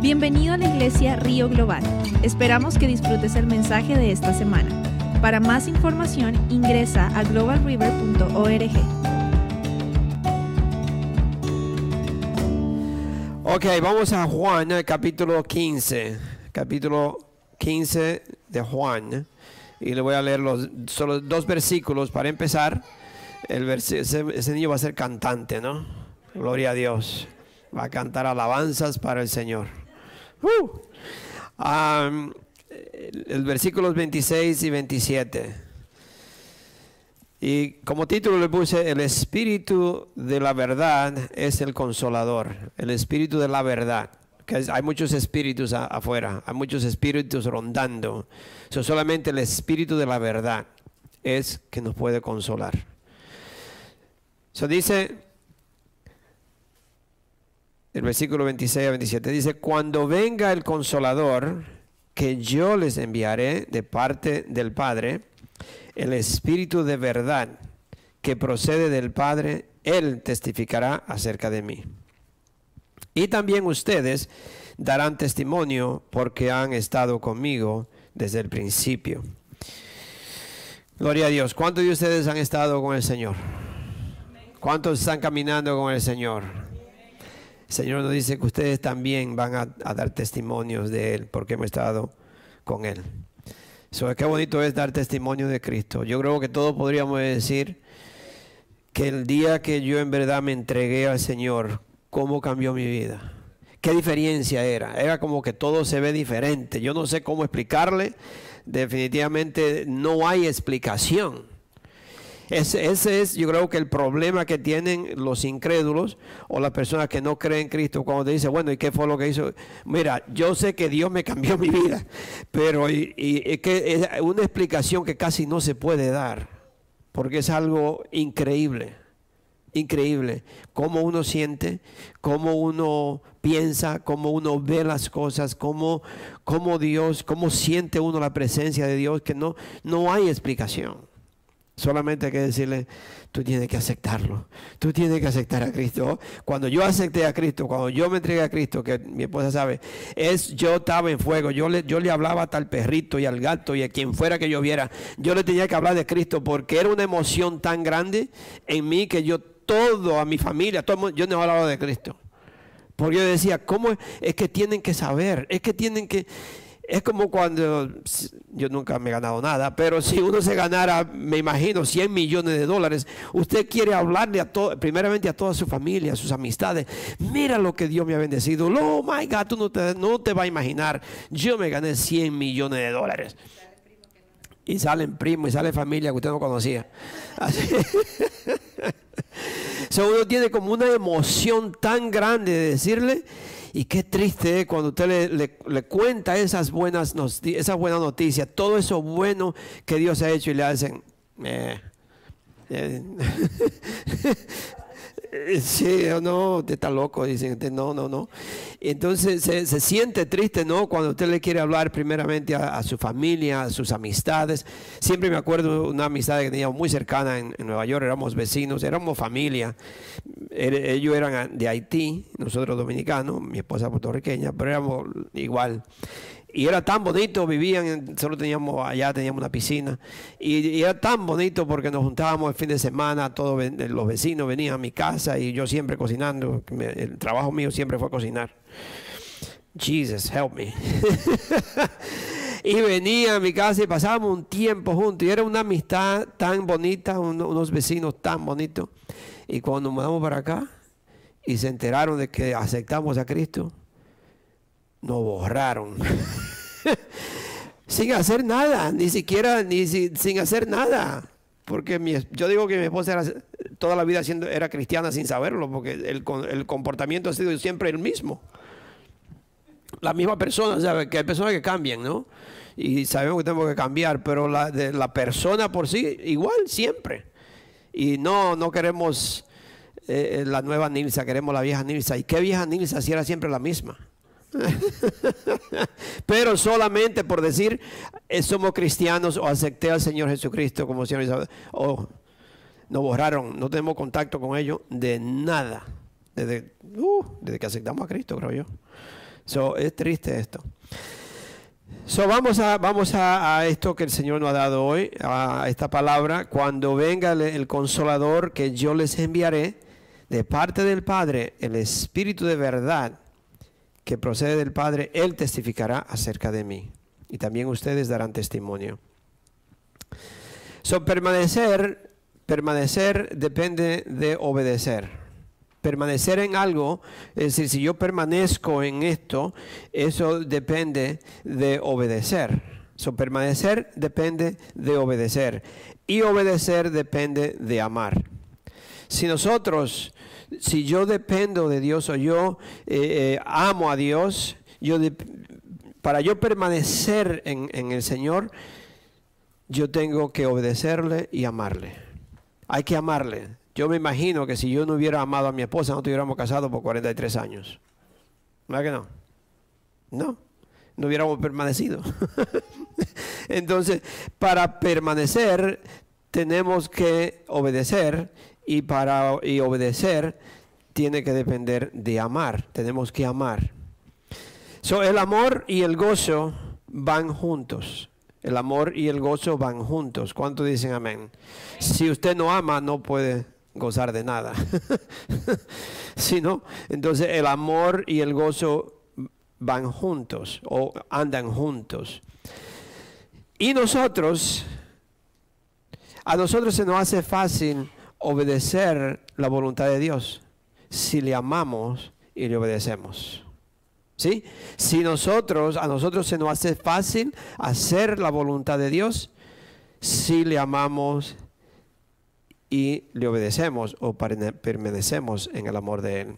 Bienvenido a la iglesia Río Global. Esperamos que disfrutes el mensaje de esta semana. Para más información ingresa a globalriver.org. Ok, vamos a Juan, eh, capítulo 15. Capítulo 15 de Juan. Y le voy a leer los solo dos versículos para empezar. El vers- ese, ese niño va a ser cantante, ¿no? Gloria a Dios. Va a cantar alabanzas para el Señor. El, versículos 26 y 27. Y como título le puse, el espíritu de la verdad es el consolador, el espíritu de la verdad. Que hay muchos espíritus afuera, hay muchos espíritus rondando. So, solamente el espíritu de la verdad es que nos puede consolar. So, dice el versículo 26 a 27, dice, cuando venga el consolador que yo les enviaré de parte del Padre, el Espíritu de verdad que procede del Padre, Él testificará acerca de mí. Y también ustedes darán testimonio porque han estado conmigo desde el principio. Gloria a Dios. ¿Cuántos de ustedes han estado con el Señor? ¿Cuántos están caminando con el Señor? Señor nos dice que ustedes también van a, a dar testimonios de Él porque hemos estado con Él. So, qué bonito es dar testimonio de Cristo. Yo creo que todos podríamos decir que el día que yo en verdad me entregué al Señor, cómo cambió mi vida. ¿Qué diferencia era? Era como que todo se ve diferente. Yo no sé cómo explicarle. Definitivamente no hay explicación. Ese, ese es, yo creo que el problema que tienen los incrédulos o las personas que no creen en Cristo cuando te dicen, bueno, ¿y qué fue lo que hizo? Mira, yo sé que Dios me cambió mi vida, pero y, y es que es una explicación que casi no se puede dar, porque es algo increíble, increíble, cómo uno siente, cómo uno piensa, cómo uno ve las cosas, cómo, cómo Dios, cómo siente uno la presencia de Dios, que no, no hay explicación. Solamente hay que decirle, tú tienes que aceptarlo. Tú tienes que aceptar a Cristo. Cuando yo acepté a Cristo, cuando yo me entregué a Cristo, que mi esposa sabe, es yo estaba en fuego. Yo le, yo le hablaba hasta al perrito y al gato y a quien fuera que yo viera. Yo le tenía que hablar de Cristo porque era una emoción tan grande en mí que yo todo a mi familia, todo yo no hablaba de Cristo. Porque yo decía, ¿cómo es que tienen que saber? Es que tienen que... Es como cuando, yo nunca me he ganado nada, pero si uno se ganara, me imagino, 100 millones de dólares, usted quiere hablarle a todo, primeramente a toda su familia, a sus amistades. Mira lo que Dios me ha bendecido. Oh my God, tú no te, no te vas a imaginar. Yo me gané 100 millones de dólares. Y salen primos y sale familia que usted no conocía. Así. uno tiene como una emoción tan grande de decirle. Y qué triste es cuando usted le, cuenta esas buenas, esas buenas noticias, todo eso bueno que Dios ha hecho y le hacen. eh, eh, no, usted está loco, dicen, no, no, no. Entonces se, siente triste, ¿no? Cuando usted le quiere hablar primeramente a, su familia, a sus amistades. Siempre me acuerdo una amistad que teníamos muy cercana en Nueva York, éramos vecinos, éramos familia. Ellos eran de Haití, nosotros dominicanos, mi esposa puertorriqueña, pero éramos igual. Y era tan bonito, vivían, solo teníamos allá, teníamos una piscina. Y, era tan bonito porque nos juntábamos el fin de semana, todos ven- los vecinos venían a mi casa y yo siempre cocinando. El trabajo mío siempre fue cocinar. Jesus, help me. y venía a mi casa y pasábamos un tiempo juntos. Y era una amistad tan bonita, uno- unos vecinos tan bonitos. Y cuando nos mudamos para acá y se enteraron de que aceptamos a Cristo, nos borraron. sin hacer nada, ni siquiera, ni si- sin hacer nada. Porque yo digo que mi esposa era toda la vida siendo, era cristiana sin saberlo, porque el comportamiento ha sido siempre el mismo. La misma persona, ¿sabe? Que hay personas que cambian, ¿no? Y sabemos que tenemos que cambiar, pero la, de, la persona por sí, igual, siempre. Y no, no queremos eh, la nueva Nilsa, queremos la vieja Nilsa. ¿Y qué vieja Nilsa si era siempre la misma? Pero solamente por decir eh, somos cristianos o acepté al Señor Jesucristo como Señor y Salvador, o nos borraron, no tenemos contacto con ellos de nada. Desde, uh, desde que aceptamos a Cristo, creo yo. So, es triste esto. So, vamos a, vamos a, esto que el Señor nos ha dado hoy, a esta palabra. Cuando venga el, consolador que yo les enviaré de parte del Padre, el Espíritu de verdad que procede del Padre, Él testificará acerca de mí. Y también ustedes darán testimonio. So, permanecer, permanecer depende de obedecer permanecer en algo, es decir, si yo permanezco en esto, eso depende de obedecer. So, permanecer depende de obedecer y obedecer depende de amar. Si nosotros, si yo dependo de Dios o yo eh, eh, amo a Dios, yo para yo permanecer en, en el Señor, yo tengo que obedecerle y amarle. Hay que amarle. Yo me imagino que si yo no hubiera amado a mi esposa, no estuviéramos casados por 43 años. ¿Verdad que no? No, no hubiéramos permanecido. Entonces, para permanecer tenemos que obedecer y para obedecer tiene que depender de amar. Tenemos que amar. El amor y el gozo van juntos. El amor y el gozo van juntos. ¿Cuánto dicen amén? Si usted no ama, no puede gozar de nada. sino entonces el amor y el gozo van juntos o andan juntos. Y nosotros, a nosotros se nos hace fácil obedecer la voluntad de Dios si le amamos y le obedecemos. ¿Sí? Si nosotros, a nosotros se nos hace fácil hacer la voluntad de Dios si le amamos y le obedecemos o permanecemos en el amor de Él.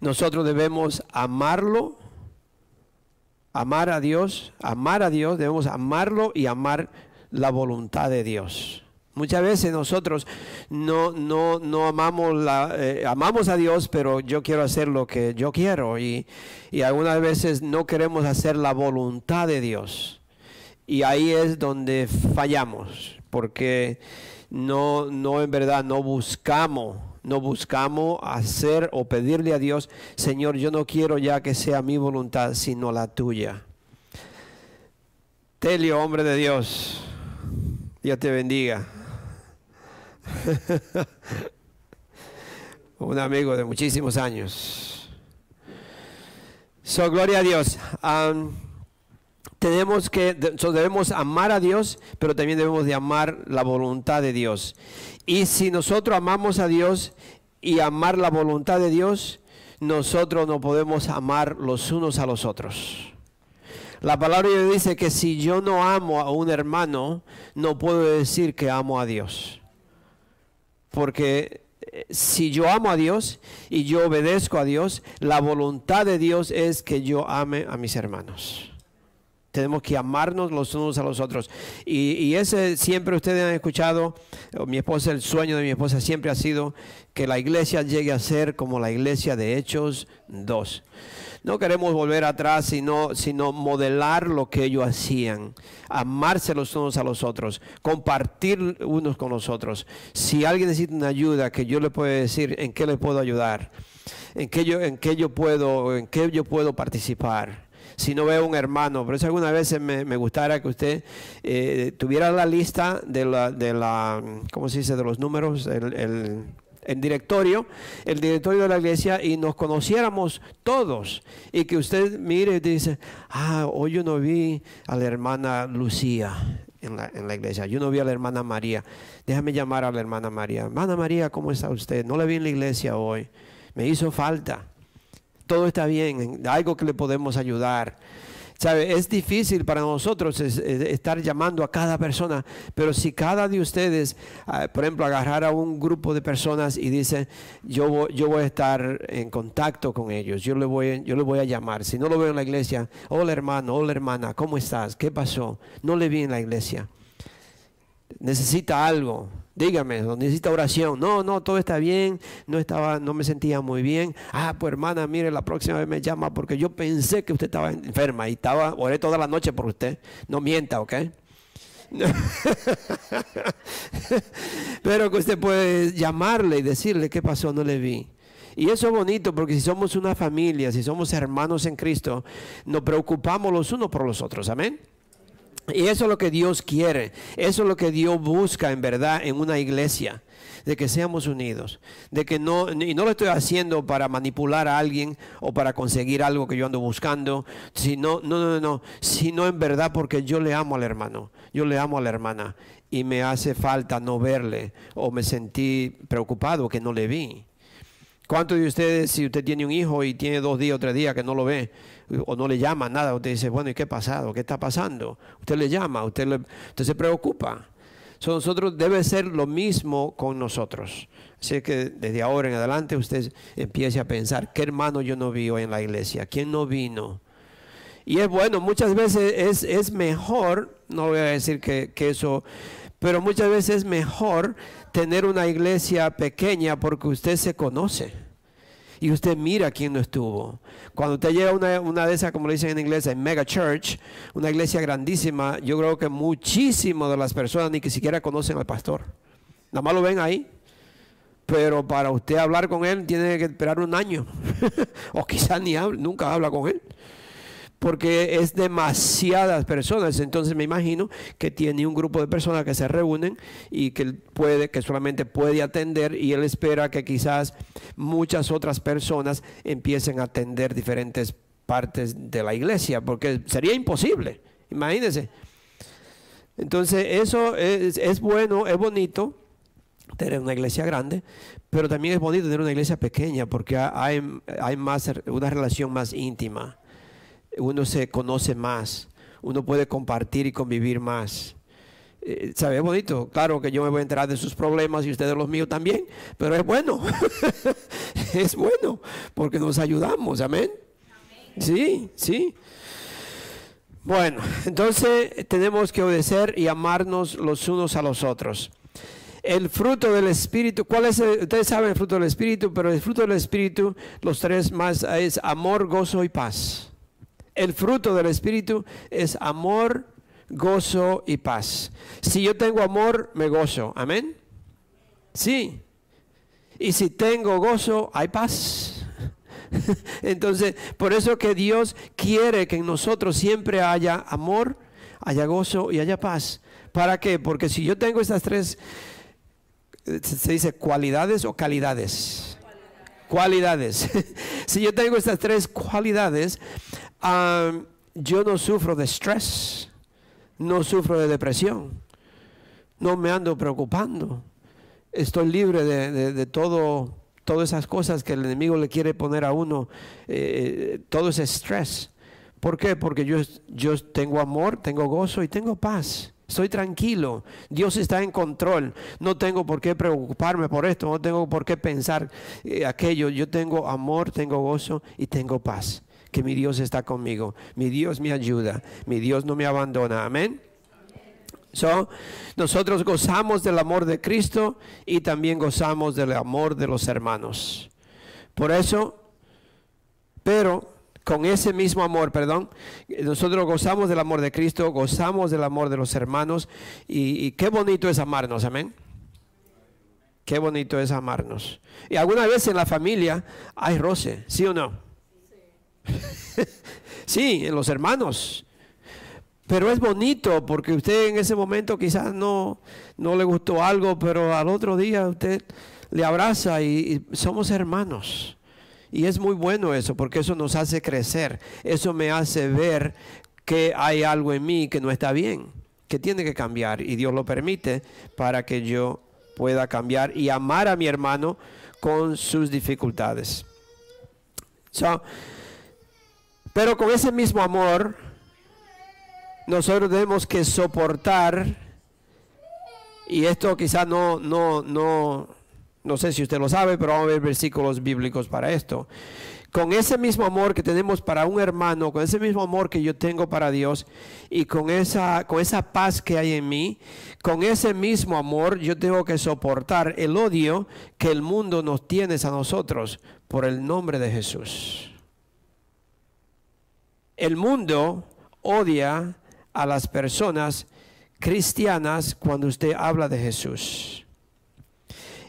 Nosotros debemos amarlo, amar a Dios, amar a Dios, debemos amarlo y amar la voluntad de Dios. Muchas veces nosotros no, no, no amamos, la, eh, amamos a Dios, pero yo quiero hacer lo que yo quiero y, y algunas veces no queremos hacer la voluntad de Dios. Y ahí es donde fallamos, porque no, no en verdad, no buscamos, no buscamos hacer o pedirle a Dios, Señor, yo no quiero ya que sea mi voluntad, sino la tuya. Telio, hombre de Dios, Dios te bendiga. Un amigo de muchísimos años. So, gloria a Dios tenemos que, debemos amar a Dios, pero también debemos de amar la voluntad de Dios. Y si nosotros amamos a Dios y amar la voluntad de Dios, nosotros no podemos amar los unos a los otros. La palabra dice que si yo no amo a un hermano, no puedo decir que amo a Dios. Porque eh, si yo amo a Dios y yo obedezco a Dios, la voluntad de Dios es que yo ame a mis hermanos. Tenemos que amarnos los unos a los otros. Y, ese siempre ustedes han escuchado, mi esposa, el sueño de mi esposa siempre ha sido que la iglesia llegue a ser como la iglesia de Hechos 2. No queremos volver atrás, sino, sino modelar lo que ellos hacían, amarse los unos a los otros, compartir unos con los otros. Si alguien necesita una ayuda, que yo le puedo decir en qué le puedo ayudar, en qué yo, en qué yo puedo, en qué yo puedo participar si no veo un hermano. Por eso algunas veces me, me gustaría que usted eh, tuviera la lista de la, de la, ¿cómo se dice?, de los números, el, el directorio, el directorio de la iglesia y nos conociéramos todos y que usted mire y dice, ah, hoy yo no vi a la hermana Lucía en la, en la, iglesia, yo no vi a la hermana María, déjame llamar a la hermana María, hermana María, ¿cómo está usted? No la vi en la iglesia hoy, me hizo falta todo está bien, algo que le podemos ayudar. ¿Sabe? Es difícil para nosotros estar llamando a cada persona, pero si cada de ustedes, ah, por ejemplo, agarrar a un grupo de personas y dice, yo, yo voy a estar en contacto con ellos, yo le, voy, yo le voy a llamar. Si no lo veo en la iglesia, hola hermano, hola hermana, ¿cómo estás? ¿Qué pasó? No le vi en la iglesia. Necesita algo Dígame, necesita oración. No, no, todo está bien. No estaba, no me sentía muy bien. Ah, pues hermana, mire, la próxima vez me llama porque yo pensé que usted estaba enferma y estaba, oré toda la noche por usted. No mienta, ¿ok? Pero que usted puede llamarle y decirle qué pasó, no le vi. Y eso es bonito porque si somos una familia, si somos hermanos en Cristo, nos preocupamos los unos por los otros. Amén. Y eso es lo que Dios quiere, eso es lo que Dios busca en verdad en una iglesia, de que seamos unidos, de que no, y no lo estoy haciendo para manipular a alguien o para conseguir algo que yo ando buscando, sino, no, no, no, sino en verdad porque yo le amo al hermano, yo le amo a la hermana y me hace falta no verle o me sentí preocupado que no le vi. ¿Cuántos de ustedes, si usted tiene un hijo y tiene dos días o tres días que no lo ve o no le llama nada, usted dice, bueno, ¿y qué ha pasado? ¿Qué está pasando? Usted le llama, usted, usted se preocupa. nosotros debe ser lo mismo con nosotros. Así que desde ahora en adelante usted empiece a pensar, ¿qué hermano yo no vi en la iglesia? ¿Quién no vino? Y es bueno, muchas veces es, es mejor, no voy a decir que, que eso, pero muchas veces es mejor tener una iglesia pequeña porque usted se conoce y usted mira quién no estuvo. Cuando usted llega a una, de esas, como le dicen en inglés, en mega church, una iglesia grandísima, yo creo que muchísimas de las personas ni que siquiera conocen al pastor. Nada más lo ven ahí. Pero para usted hablar con él tiene que esperar un año. o quizás ni habla, nunca habla con él porque es demasiadas personas. Entonces me imagino que tiene un grupo de personas que se reúnen y que puede, que solamente puede atender y él espera que quizás muchas otras personas empiecen a atender diferentes partes de la iglesia, porque sería imposible. Imagínense. Entonces eso es, es bueno, es bonito tener una iglesia grande, pero también es bonito tener una iglesia pequeña porque hay, hay más, una relación más íntima uno se conoce más, uno puede compartir y convivir más. Eh, ¿Sabe? Es bonito. Claro que yo me voy a enterar de sus problemas y ustedes los míos también, pero es bueno. es bueno porque nos ayudamos. Amén. Sí, sí. Bueno, entonces tenemos que obedecer y amarnos los unos a los otros. El fruto del Espíritu, ¿cuál es? ustedes saben el fruto del Espíritu, pero el fruto del Espíritu, los tres más, es amor, gozo y paz. El fruto del Espíritu es amor, gozo y paz. Si yo tengo amor, me gozo. Amén. Sí. Y si tengo gozo, hay paz. Entonces, por eso que Dios quiere que en nosotros siempre haya amor, haya gozo y haya paz. ¿Para qué? Porque si yo tengo estas tres, se dice cualidades o calidades. Cualidades. si yo tengo estas tres cualidades, yo no sufro de estrés, no sufro de depresión, no me ando preocupando, estoy libre de, todo, todas esas cosas que el enemigo le quiere poner a uno, eh, todo ese estrés. ¿Por qué? Porque yo, yo tengo amor, tengo gozo y tengo paz. Estoy tranquilo. Dios está en control. No tengo por qué preocuparme por esto. No tengo por qué pensar eh, aquello. Yo tengo amor, tengo gozo y tengo paz que mi Dios está conmigo, mi Dios me ayuda, mi Dios no me abandona. Amén. So, nosotros gozamos del amor de Cristo y también gozamos del amor de los hermanos. Por eso, pero con ese mismo amor, perdón, nosotros gozamos del amor de Cristo, gozamos del amor de los hermanos y, y qué bonito es amarnos, amén. Qué bonito es amarnos. Y alguna vez en la familia hay roce, ¿sí o no? sí, en los hermanos. Pero es bonito porque usted en ese momento quizás no, no le gustó algo, pero al otro día usted le abraza y, somos hermanos. Y es muy bueno eso porque eso nos hace crecer. Eso me hace ver que hay algo en mí que no está bien, que tiene que cambiar. Y Dios lo permite para que yo pueda cambiar y amar a mi hermano con sus dificultades. Pero con ese mismo amor, nosotros tenemos que soportar, y esto quizás no, no, no, no sé si usted lo sabe, pero vamos a ver versículos bíblicos para esto. Con ese mismo amor que tenemos para un hermano, con ese mismo amor que yo tengo para Dios y con esa, con esa paz que hay en mí, con ese mismo amor yo tengo que soportar el odio que el mundo nos tiene a nosotros por el nombre de Jesús. El mundo odia a las personas cristianas cuando usted habla de Jesús.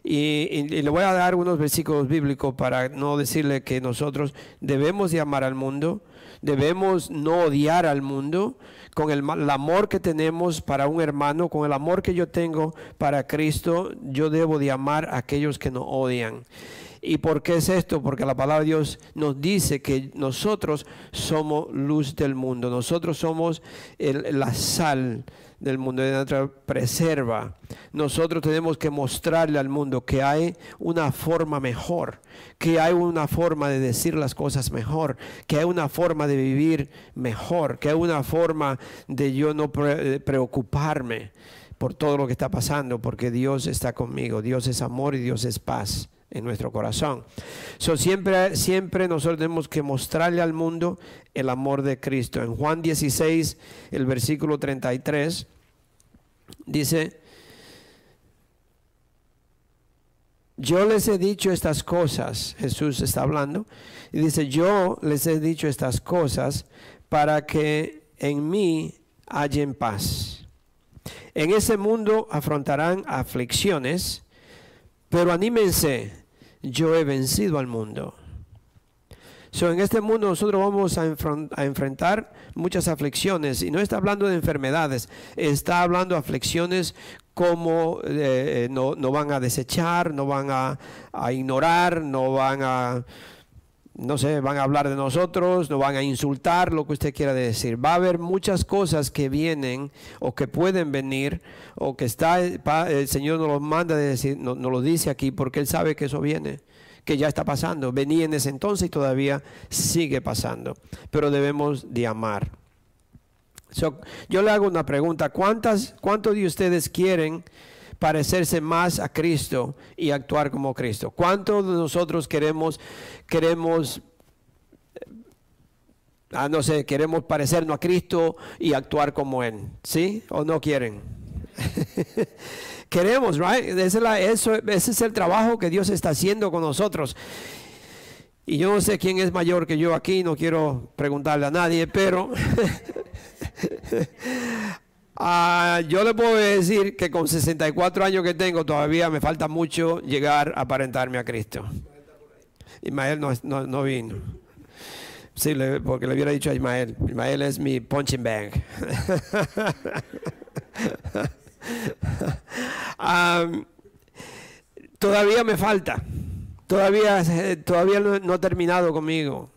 Y, le voy a dar unos versículos bíblicos para no decirle que nosotros debemos de amar al mundo, debemos no odiar al mundo, con el, el, amor que tenemos para un hermano, con el amor que yo tengo para Cristo, yo debo de amar a aquellos que nos odian. ¿Y por qué es esto? Porque la palabra de Dios nos dice que nosotros somos luz del mundo, nosotros somos la sal del mundo, de nuestra preserva. Nosotros tenemos que mostrarle al mundo que hay una forma mejor, que hay una forma de decir las cosas mejor, que hay una forma de vivir mejor, que hay una forma de yo no preocuparme por todo lo que está pasando, porque Dios está conmigo, Dios es amor y Dios es paz en nuestro corazón. So, siempre, siempre nosotros tenemos que mostrarle al mundo el amor de Cristo. En Juan 16, el versículo 33, dice, yo les he dicho estas cosas, Jesús está hablando, y dice, yo les he dicho estas cosas para que en mí hallen paz. En ese mundo afrontarán aflicciones, pero anímense, yo he vencido al mundo. So, en este mundo nosotros vamos a, enfrentar muchas aflicciones y no está hablando de enfermedades, está hablando de aflicciones como eh, eh, no, van a desechar, no van a ignorar, no van a no sé, van a hablar de nosotros, nos van a insultar, lo que usted quiera decir. Va a haber muchas cosas que vienen o que pueden venir o que está, el Señor nos lo manda de decir, nos, lo dice aquí porque Él sabe que eso viene, que ya está pasando. Venía en ese entonces y todavía sigue pasando, pero debemos de amar. yo le hago una pregunta, ¿cuántas, ¿cuántos de ustedes quieren parecerse más a Cristo y actuar como Cristo. ¿Cuántos de nosotros queremos, queremos, ah, no sé, queremos parecernos a Cristo y actuar como Él? ¿Sí? ¿O no quieren? queremos, right? Ese es, ese es el trabajo que Dios está haciendo con nosotros. Y yo no sé quién es mayor que yo aquí, no quiero preguntarle a nadie, pero Ah, yo le puedo decir que con 64 años que tengo todavía me falta mucho llegar a aparentarme a Cristo. Ismael no, vino. Sí, porque le hubiera dicho a Ismael. Ismael es mi punching bag. todavía me falta. Todavía, todavía no ha terminado conmigo.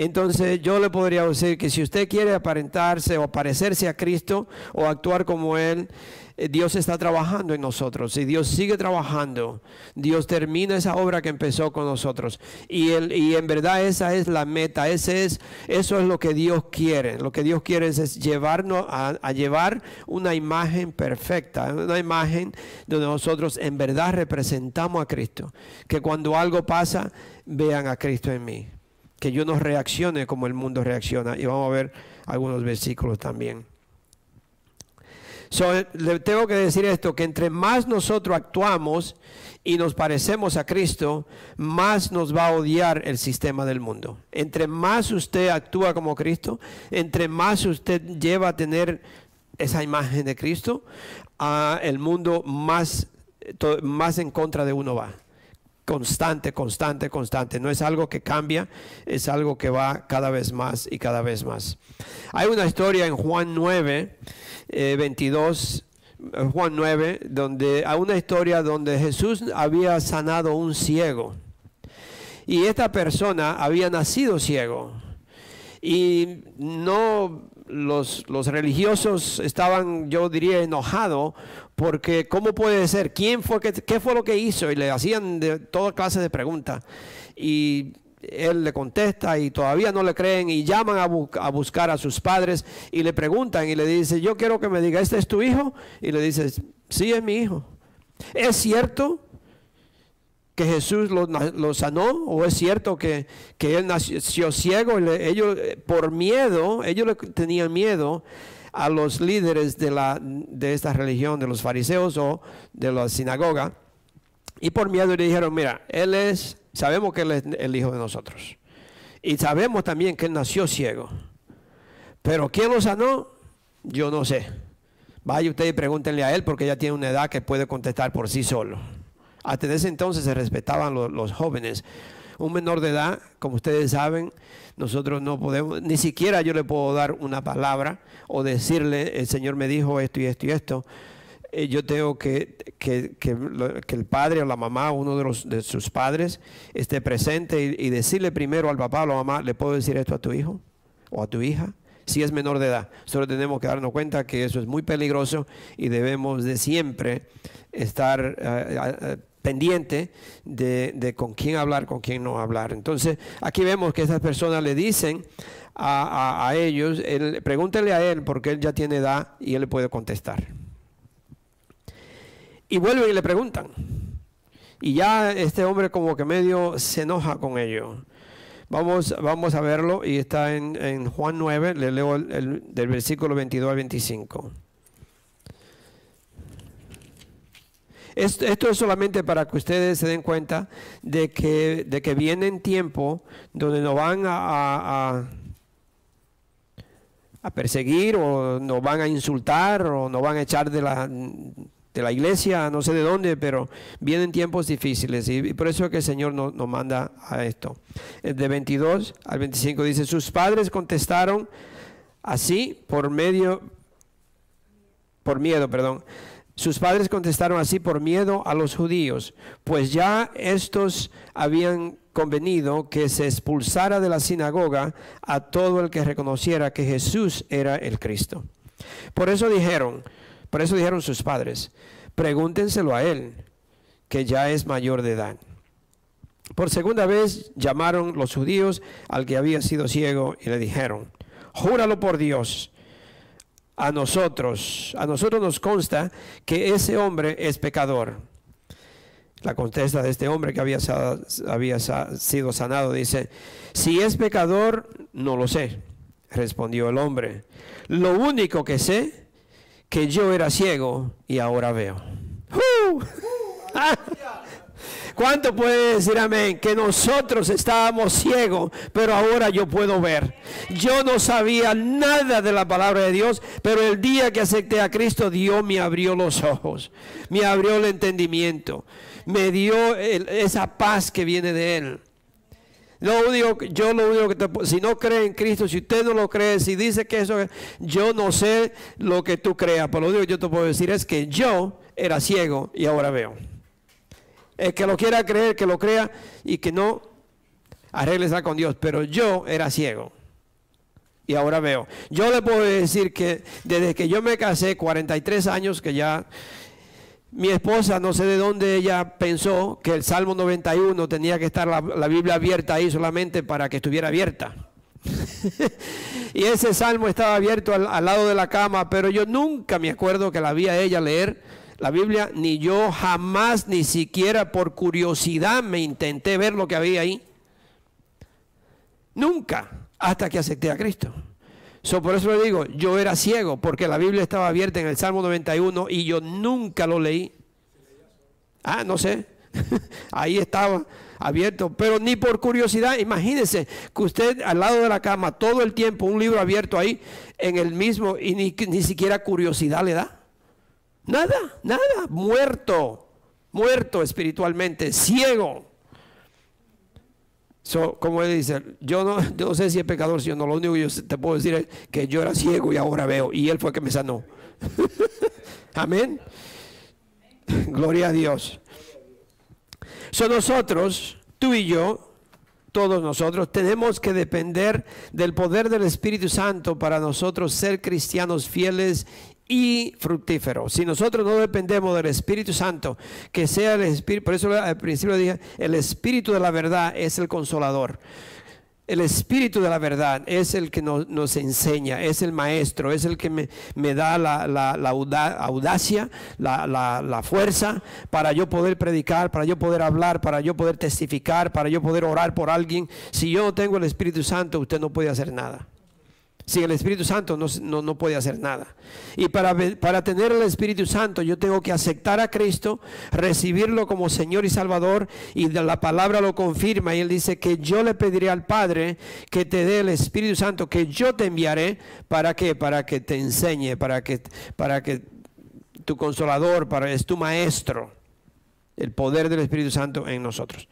Entonces yo le podría decir que si usted quiere aparentarse o parecerse a Cristo o actuar como Él, eh, Dios está trabajando en nosotros y Dios sigue trabajando. Dios termina esa obra que empezó con nosotros. Y, y en verdad esa es la meta, ese es, eso es lo que Dios quiere. Lo que Dios quiere es, llevarnos a, a llevar una imagen perfecta, una imagen donde nosotros en verdad representamos a Cristo. Que cuando algo pasa, vean a Cristo en mí que yo no reaccione como el mundo reacciona. Y vamos a ver algunos versículos también. le tengo que decir esto, que entre más nosotros actuamos y nos parecemos a Cristo, más nos va a odiar el sistema del mundo. Entre más usted actúa como Cristo, entre más usted lleva a tener esa imagen de Cristo, a el mundo más, más en contra de uno va constante, constante, constante. No es algo que cambia, es algo que va cada vez más y cada vez más. Hay una historia en Juan 9, 22. Eh, Juan 9, donde hay una historia donde Jesús había sanado un ciego. Y esta persona había nacido ciego. Y no los, los, religiosos estaban, yo diría, enojados porque ¿cómo puede ser? ¿Quién fue que, qué fue lo que hizo? Y le hacían de toda clase de preguntas. Y él le contesta y todavía no le creen y llaman a, buscar a sus padres y le preguntan y le dice, yo quiero que me diga, ¿este es tu hijo? Y le dice, sí, es mi hijo. ¿Es cierto que Jesús lo, sanó o es cierto que, él nació ciego? ellos, por miedo, ellos le tenían miedo a los líderes de, la, de esta religión, de los fariseos o de la sinagoga, y por miedo le dijeron, mira, él es, sabemos que él es el hijo de nosotros, y sabemos también que él nació ciego, pero ¿quién lo sanó? Yo no sé. Vaya usted y pregúntenle a él porque ya tiene una edad que puede contestar por sí solo. Hasta ese entonces se respetaban los jóvenes. Un menor de edad, como ustedes saben, nosotros no podemos, ni siquiera yo le puedo dar una palabra o decirle, el Señor me dijo esto y esto y esto. Eh, yo tengo que, que, el padre o la mamá, uno de, los, de sus padres, esté presente y, decirle primero al papá o a la mamá, ¿le puedo decir esto a tu hijo o a tu hija? si es menor de edad. Solo tenemos que darnos cuenta que eso es muy peligroso y debemos de siempre estar eh, pendiente de, con quién hablar, con quién no hablar. Entonces, aquí vemos que esas personas le dicen a, ellos, pregúntele a él porque él ya tiene edad y él le puede contestar. Y vuelven y le preguntan. Y ya este hombre como que medio se enoja con ellos. Vamos, vamos a verlo y está en, Juan 9, le leo el, del versículo 22 al 25. Esto, es solamente para que ustedes se den cuenta de que, de que viene tiempo donde nos van a, a, perseguir o nos van a insultar o nos van a echar de la, de la iglesia, no sé de dónde, pero vienen tiempos difíciles y, por eso es que el Señor nos, nos manda a esto. De 22 al 25 dice, sus padres contestaron así por medio, por miedo, perdón. Sus padres contestaron así por miedo a los judíos, pues ya estos habían convenido que se expulsara de la sinagoga a todo el que reconociera que Jesús era el Cristo. Por eso dijeron, por eso dijeron sus padres, pregúntenselo a él, que ya es mayor de edad. Por segunda vez llamaron los judíos al que había sido ciego y le dijeron, júralo por Dios a nosotros, a nosotros nos consta que ese hombre es pecador. La contesta de este hombre que había, sido sanado dice, si es pecador, no lo sé, respondió el hombre. Lo único que sé, que yo era ciego y ahora veo. ¿Cuánto puede decir amén? Que nosotros estábamos ciegos, pero ahora yo puedo ver. Yo no sabía nada de la palabra de Dios, pero el día que acepté a Cristo, Dios me abrió los ojos, me abrió el entendimiento, me dio esa paz que viene de Él. Yo lo único que te, si no cree en Cristo, si usted no lo cree, si dice que eso, yo no sé lo que tú creas, pero lo único que yo te puedo decir es que yo era ciego y ahora veo. El que lo quiera creer, que lo crea y que no, arréglese con Dios. Pero yo era ciego y ahora veo. Yo le puedo decir que desde que yo me casé, 43 años, que ya mi esposa, no sé de dónde ella pensó que el Salmo 91 tenía que estar la, Biblia abierta ahí solamente para que estuviera abierta. y ese salmo estaba abierto al, al, lado de la cama, pero yo nunca me acuerdo que la vi a ella leer la Biblia, ni yo jamás, ni siquiera por curiosidad me intenté ver lo que había ahí. Nunca, hasta que acepté a Cristo. So, por eso le digo, yo era ciego, porque la Biblia estaba abierta en el Salmo 91 y yo nunca lo leí. Ah, no sé. ahí estaba abierto, pero ni por curiosidad, imagínese que usted al lado de la cama todo el tiempo un libro abierto ahí en el mismo y ni, ni siquiera curiosidad le da. Nada, nada, muerto, muerto espiritualmente, ciego. como él dice, yo no, no, sé si es pecador, sino lo único que yo te puedo decir es que yo era ciego y ahora veo, y él fue que me sanó. Amén. Gloria a Dios. Son nosotros, tú y yo, todos nosotros, tenemos que depender del poder del Espíritu Santo para nosotros ser cristianos fieles y fructífero. Si nosotros no dependemos del Espíritu Santo, que sea el Espíritu, por eso al principio dije, el Espíritu de la verdad es el consolador. El Espíritu de la verdad es el que nos, enseña, es el maestro, es el que me, da la, la, audacia, la, la, fuerza para yo poder predicar, para yo poder hablar, para yo poder testificar, para yo poder orar por alguien. Si yo no tengo el Espíritu Santo, usted no puede hacer nada. Sin el Espíritu Santo no, no, puede hacer nada. Y para, para tener el Espíritu Santo yo tengo que aceptar a Cristo, recibirlo como Señor y Salvador y la palabra lo confirma y él dice que yo le pediré al Padre que te dé el Espíritu Santo que yo te enviaré para que para que te enseñe, para que para que tu consolador, para es tu maestro. el poder del Espíritu Santo en nosotros.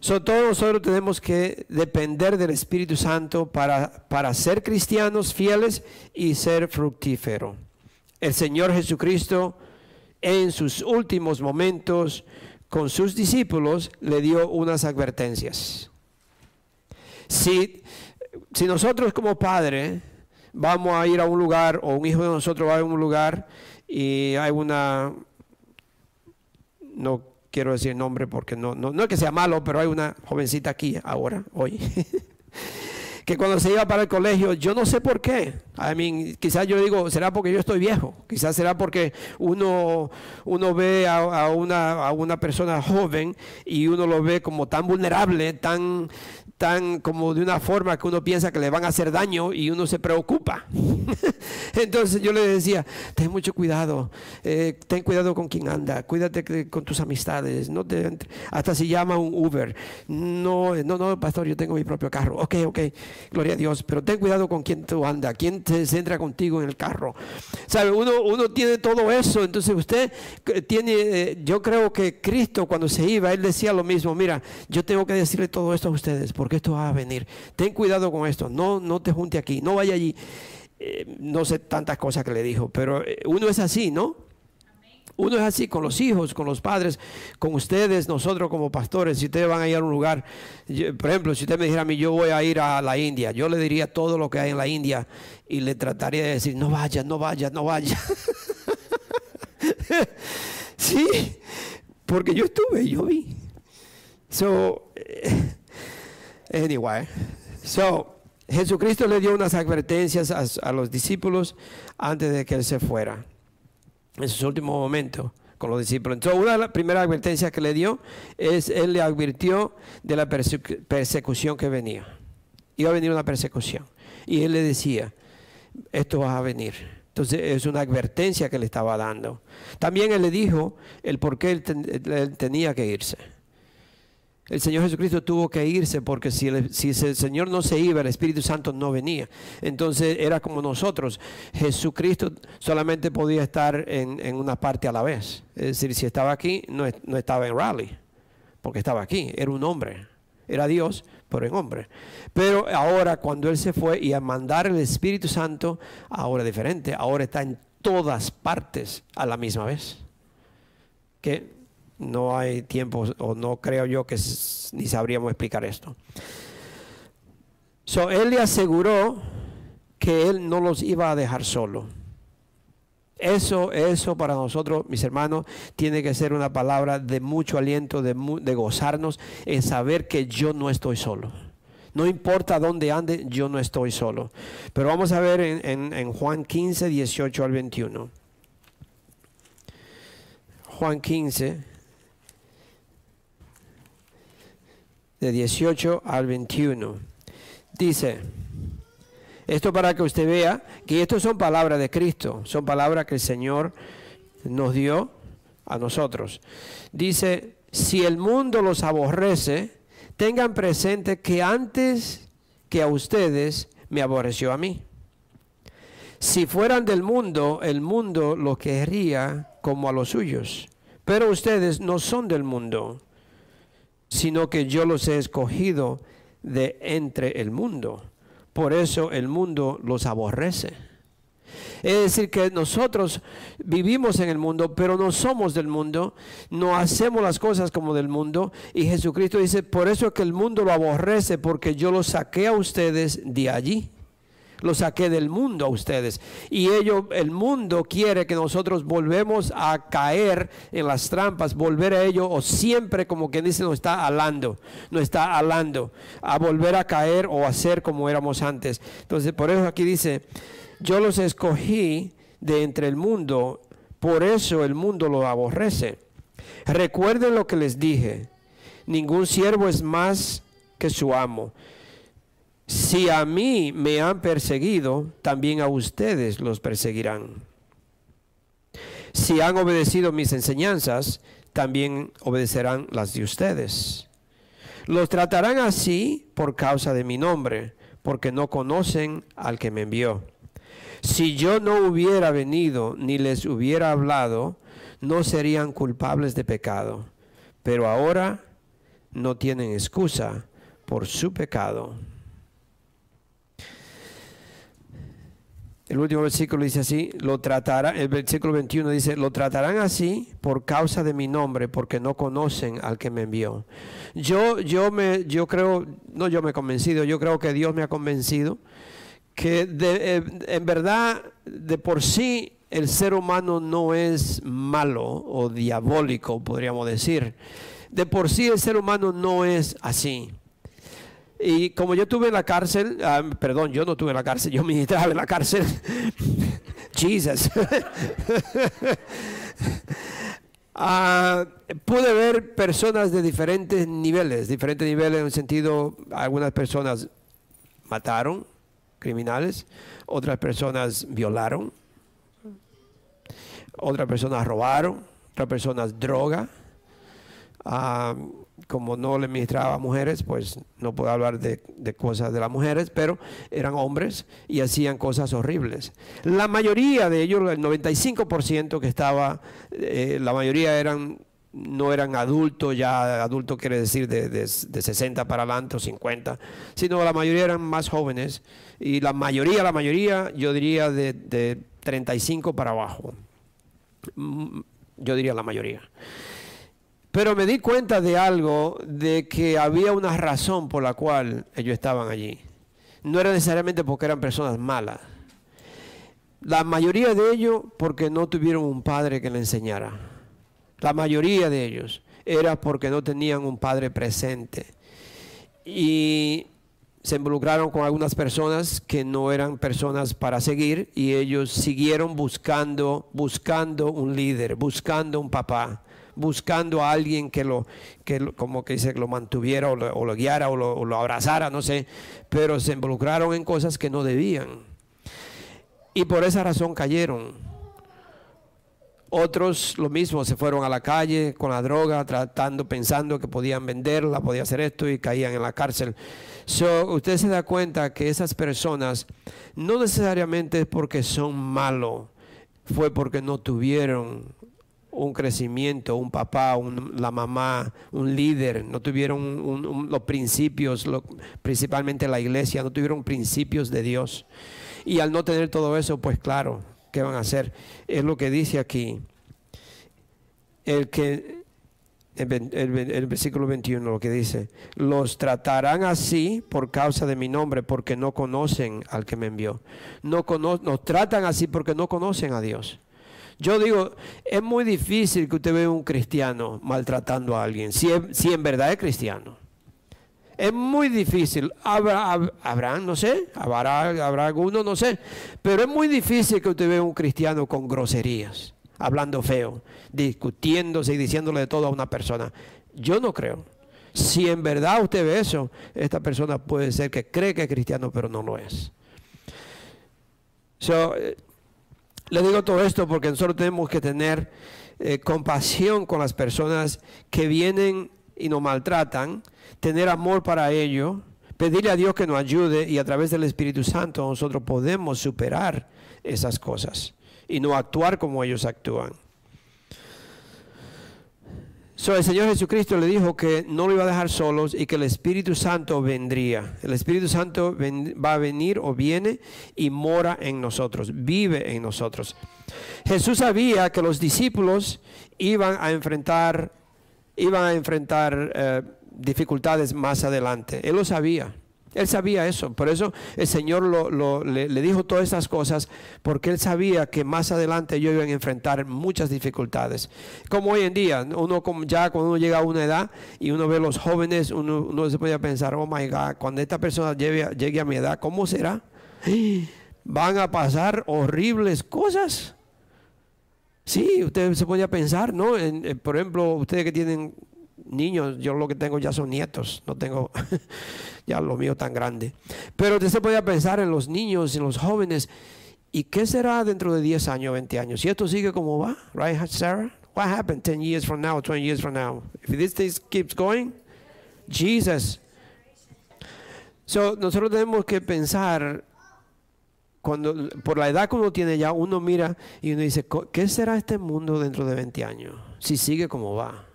So, todos nosotros tenemos que depender del Espíritu Santo para, para ser cristianos fieles y ser fructífero. El Señor Jesucristo en sus últimos momentos con sus discípulos le dio unas advertencias. Si, si nosotros como padre vamos a ir a un lugar o un hijo de nosotros va a un lugar y hay una, no quiero decir nombre porque no, no, no es que sea malo, pero hay una jovencita aquí ahora, hoy, que cuando se iba para el colegio, yo no sé por qué. I mean, quizás yo digo, será porque yo estoy viejo, quizás será porque uno, uno ve a, una, a una persona joven y uno lo ve como tan vulnerable, tan, tan como de una forma que uno piensa que le van a hacer daño y uno se preocupa. Entonces yo le decía, ten mucho cuidado, eh, ten cuidado con quien anda, cuídate con tus amistades, no te, hasta si llama un Uber. No, no, no, pastor, yo tengo mi propio carro. Ok, ok, gloria a Dios, pero ten cuidado con quien tú anda, quién te centra contigo en el carro. ¿Sabe? Uno, uno tiene todo eso, entonces usted tiene, eh, yo creo que Cristo cuando se iba, él decía lo mismo, mira, yo tengo que decirle todo esto a ustedes, porque esto va a venir. Ten cuidado con esto, no, no te junte aquí, no vaya allí. Eh, no sé tantas cosas que le dijo, pero eh, uno es así, ¿no? Uno es así con los hijos, con los padres, con ustedes, nosotros como pastores. Si ustedes van a ir a un lugar, por ejemplo, si usted me dijera a mí, yo voy a ir a la India, yo le diría todo lo que hay en la India y le trataría de decir, no vaya, no vaya, no vaya. sí, porque yo estuve, yo vi. So, eh, Anyway, so Jesucristo le dio unas advertencias a, los discípulos antes de que él se fuera, en sus últimos momentos con los discípulos. Entonces, una de las primeras advertencias que le dio es, él le advirtió de la persecución que venía. Iba a venir una persecución. Y él le decía, esto va a venir. Entonces es una advertencia que le estaba dando. También él le dijo el por qué él tenía que irse el Señor Jesucristo tuvo que irse porque si el, si el, Señor no se iba, el Espíritu Santo no venía. Entonces era como nosotros. Jesucristo solamente podía estar en, una parte a la vez. Es decir, si estaba aquí, no, no estaba en Raleigh, porque estaba aquí. Era un hombre. Era Dios, pero en hombre. Pero ahora cuando Él se fue y a mandar el Espíritu Santo, ahora diferente. Ahora está en todas partes a la misma vez. Que no hay tiempo o no creo yo que ni sabríamos explicar esto. So, él le aseguró que él no los iba a dejar solo. Eso, eso para nosotros, mis hermanos, tiene que ser una palabra de mucho aliento, de, de gozarnos en saber que yo no estoy solo. No importa dónde ande, yo no estoy solo. Pero vamos a ver en, en Juan 15, 18 al 21. Juan 15, de 18 al 21. Dice, esto para que usted vea que esto son palabras de Cristo, son palabras que el Señor nos dio a nosotros. Dice, si el mundo los aborrece, tengan presente que antes que a ustedes me aborreció a mí. Si fueran del mundo, el mundo lo querría como a los suyos. Pero ustedes no son del mundo, sino que yo los he escogido de entre el mundo. Por eso el mundo los aborrece. Es decir, que nosotros vivimos en el mundo, pero no somos del mundo, no hacemos las cosas como del mundo. Y Jesucristo dice, por eso es que el mundo lo aborrece, porque yo los saqué a ustedes de allí lo saqué del mundo a ustedes. Y ello, el mundo quiere que nosotros volvemos a caer en las trampas, volver a ello, o siempre como quien dice, nos está alando, nos está alando a volver a caer o a ser como éramos antes. Entonces, por eso aquí dice, yo los escogí de entre el mundo, por eso el mundo lo aborrece. Recuerden lo que les dije, ningún siervo es más que su amo. Si a mí me han perseguido, también a ustedes los perseguirán. Si han obedecido mis enseñanzas, también obedecerán las de ustedes. Los tratarán así por causa de mi nombre, porque no conocen al que me envió. Si yo no hubiera venido ni les hubiera hablado, no serían culpables de pecado, pero ahora no tienen excusa por su pecado. El último versículo dice así, lo tratará, el versículo 21 dice, lo tratarán así por causa de mi nombre, porque no conocen al que me envió. Yo, yo me, yo creo, no yo me he convencido, yo creo que Dios me ha convencido que eh, en verdad de por sí el ser humano no es malo o diabólico, podríamos decir. De por sí el ser humano no es así. Y como yo tuve en la cárcel, ah, perdón, yo no tuve en la cárcel, yo ministraba en la cárcel. Jesus. Ah, pude ver personas de diferentes niveles, diferentes niveles en el sentido, algunas personas mataron, criminales, otras personas violaron, otras personas robaron, otras personas droga. Ah, como no le ministraba a mujeres, pues no puedo hablar de, cosas de las mujeres, pero eran hombres y hacían cosas horribles. La mayoría de ellos, el 95% que estaba, eh, la mayoría eran no eran adultos, ya adulto quiere decir de, de, 60 para adelante o 50, sino la mayoría eran más jóvenes y la mayoría, la mayoría, yo diría de, de 35 para abajo. Mm, yo diría la mayoría. Pero me di cuenta de algo, de que había una razón por la cual ellos estaban allí. No era necesariamente porque eran personas malas. La mayoría de ellos porque no tuvieron un padre que le enseñara. La mayoría de ellos era porque no tenían un padre presente. Y se involucraron con algunas personas que no eran personas para seguir y ellos siguieron buscando, buscando un líder, buscando un papá buscando a alguien que lo, que como que dice, lo mantuviera o lo, guiara o lo, abrazara, no sé, pero se involucraron en cosas que no debían. Y por esa razón cayeron. Otros lo mismo, se fueron a la calle con la droga, tratando, pensando que podían venderla, podía hacer esto y caían en la cárcel. So, usted se da cuenta que esas personas no necesariamente es porque son malos, fue porque no tuvieron un crecimiento, un papá, la mamá, un líder, no tuvieron los principios, principalmente la iglesia, no tuvieron principios de Dios. Y al no tener todo eso, pues claro, ¿qué van a hacer? Es lo que dice aquí. El que, el, versículo 21 lo que dice, los tratarán así por causa de mi nombre, porque no conocen al que me envió. No nos tratan así porque no conocen a Dios. Yo digo, es muy difícil que usted vea un cristiano maltratando a alguien, si, en verdad es cristiano. Es muy difícil. Habrá, no sé, habrá, habrá alguno, no sé. Pero es muy difícil que usted vea un cristiano con groserías, hablando feo, discutiéndose y diciéndole de todo a una persona. Yo no creo. Si en verdad usted ve eso, esta persona puede ser que cree que es cristiano, pero no lo es. So, le digo todo esto porque nosotros tenemos que tener eh, compasión con las personas que vienen y nos maltratan, tener amor para ellos, pedirle a Dios que nos ayude y a través del Espíritu Santo nosotros podemos superar esas cosas y no actuar como ellos actúan el Señor Jesucristo le dijo que no lo iba a dejar solos y que el Espíritu Santo vendría. El Espíritu Santo va a venir o viene y mora en nosotros, vive en nosotros. Jesús sabía que los discípulos iban a enfrentar, iban a enfrentar eh, dificultades más adelante. Él lo sabía. Él sabía eso, por eso el Señor le, dijo todas estas cosas, porque él sabía que más adelante ellos iban a enfrentar muchas dificultades. Como hoy en día, uno ya cuando uno llega a una edad y uno ve los jóvenes, uno, se puede pensar, oh my God, cuando esta persona llegue, a mi edad, ¿cómo será? Van a pasar horribles cosas. Sí, usted se podía pensar, ¿no? por ejemplo, ustedes que tienen niños, yo lo que tengo ya son nietos, no tengo ya lo mío tan grande. Pero usted podía pensar en los niños, en los jóvenes, ¿y qué será dentro de 10 años, 20 años? Si esto sigue como va, right, Sarah? What happened 10 years from now, 20 years from now? If this thing keeps going, Jesus. So, nosotros tenemos que pensar cuando, por la edad que uno tiene ya, uno mira y uno dice, ¿qué será este mundo dentro de 20 años? Si sigue como va.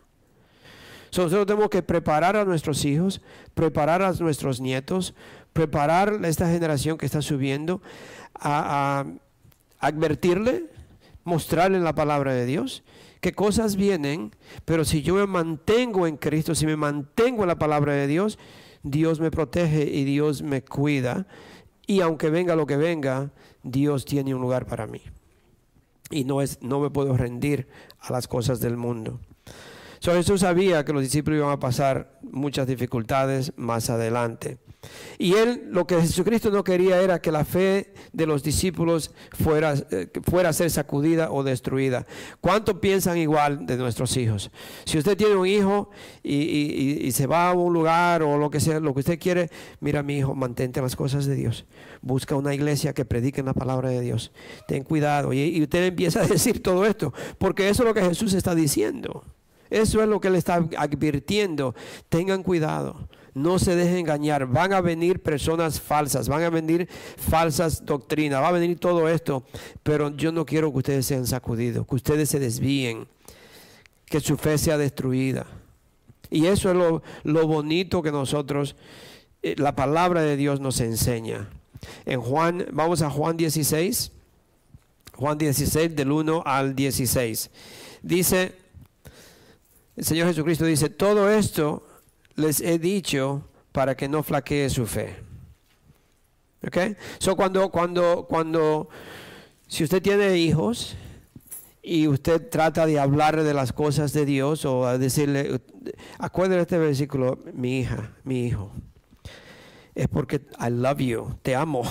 Nosotros tenemos que preparar a nuestros hijos, preparar a nuestros nietos, preparar a esta generación que está subiendo, a, advertirle, mostrarle la palabra de Dios, que cosas vienen, pero si yo me mantengo en Cristo, si me mantengo en la palabra de Dios, Dios me protege y Dios me cuida y aunque venga lo que venga, Dios tiene un lugar para mí. Y no, es, no me puedo rendir a las cosas del mundo. So, Jesús sabía que los discípulos iban a pasar muchas dificultades más adelante. Y él, lo que Jesucristo no quería era que la fe de los discípulos fuera, eh, fuera a ser sacudida o destruida. ¿Cuánto piensan igual de nuestros hijos? Si usted tiene un hijo y, se va a un lugar o lo que sea, lo que usted quiere, mira mi hijo, mantente las cosas de Dios. Busca una iglesia que predique la palabra de Dios. Ten cuidado. Y, y usted empieza a decir todo esto, porque eso es lo que Jesús está diciendo. Eso es lo que le está advirtiendo. Tengan cuidado no se dejen engañar. Van a venir personas falsas, van a venir falsas doctrinas, va a venir todo esto. Pero yo no quiero que ustedes sean sacudidos, que ustedes se desvíen, que su fe sea destruida. Y eso es lo, bonito que nosotros, eh, la palabra de Dios nos enseña. En Juan, vamos a Juan 16, Juan 16 del 1 al 16. Dice, el Señor Jesucristo dice, todo esto les he dicho para que no flaquee su fe. ¿Ok? So cuando, cuando, cuando, si usted tiene hijos y usted trata de hablar de las cosas de Dios o decirle, acuérdate este versículo, mi hija, mi hijo, es porque I love you, te amo.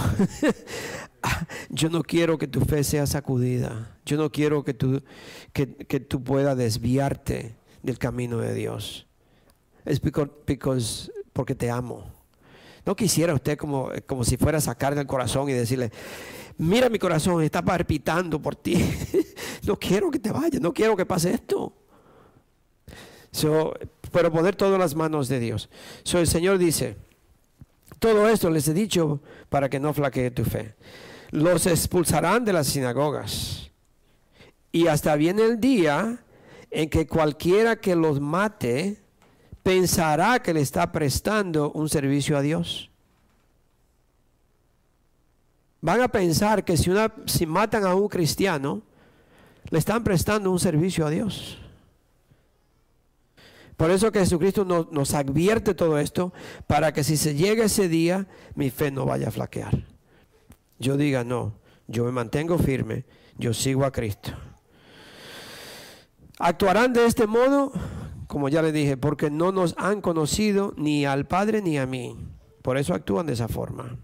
Yo no quiero que tu fe sea sacudida. Yo no quiero que tú, que, que tú puedas desviarte del camino de Dios es because, porque te amo. No quisiera usted como, como si fuera a sacar del corazón y decirle, mira mi corazón, está palpitando por ti. no quiero que te vayas, no quiero que pase esto. pero poner todo en las manos de Dios. So, el Señor dice, todo esto les he dicho para que no flaquee tu fe. Los expulsarán de las sinagogas. Y hasta viene el día en que cualquiera que los mate pensará que le está prestando un servicio a Dios. Van a pensar que si, una, si matan a un cristiano, le están prestando un servicio a Dios. Por eso que Jesucristo nos, nos advierte todo esto, para que si se llega ese día, mi fe no vaya a flaquear. Yo diga, no, yo me mantengo firme, yo sigo a Cristo. ¿Actuarán de este modo? como ya le dije, porque no nos han conocido ni al Padre ni a mí. Por eso actúan de esa forma.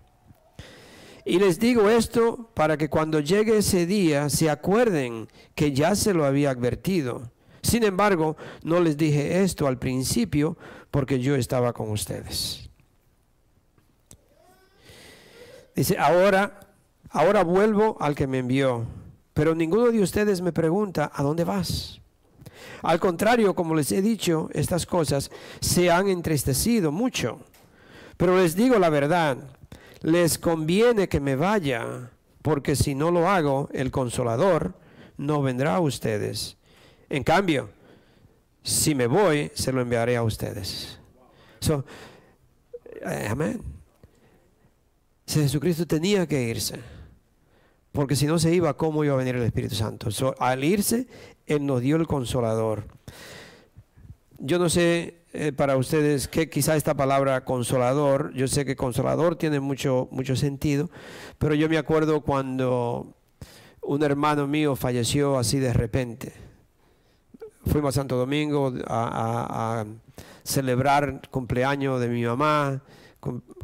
Y les digo esto para que cuando llegue ese día se acuerden que ya se lo había advertido. Sin embargo, no les dije esto al principio porque yo estaba con ustedes. Dice, ahora, ahora vuelvo al que me envió, pero ninguno de ustedes me pregunta, ¿a dónde vas? Al contrario, como les he dicho, estas cosas se han entristecido mucho. Pero les digo la verdad, les conviene que me vaya, porque si no lo hago, el consolador no vendrá a ustedes. En cambio, si me voy, se lo enviaré a ustedes. Eh, amén. Jesucristo tenía que irse. Porque si no se iba, ¿cómo iba a venir el Espíritu Santo? al irse, Él nos dio el consolador. Yo no sé eh, para ustedes qué quizá esta palabra consolador, yo sé que consolador tiene mucho, mucho sentido, pero yo me acuerdo cuando un hermano mío falleció así de repente. Fuimos a Santo Domingo a, a celebrar cumpleaños de mi mamá,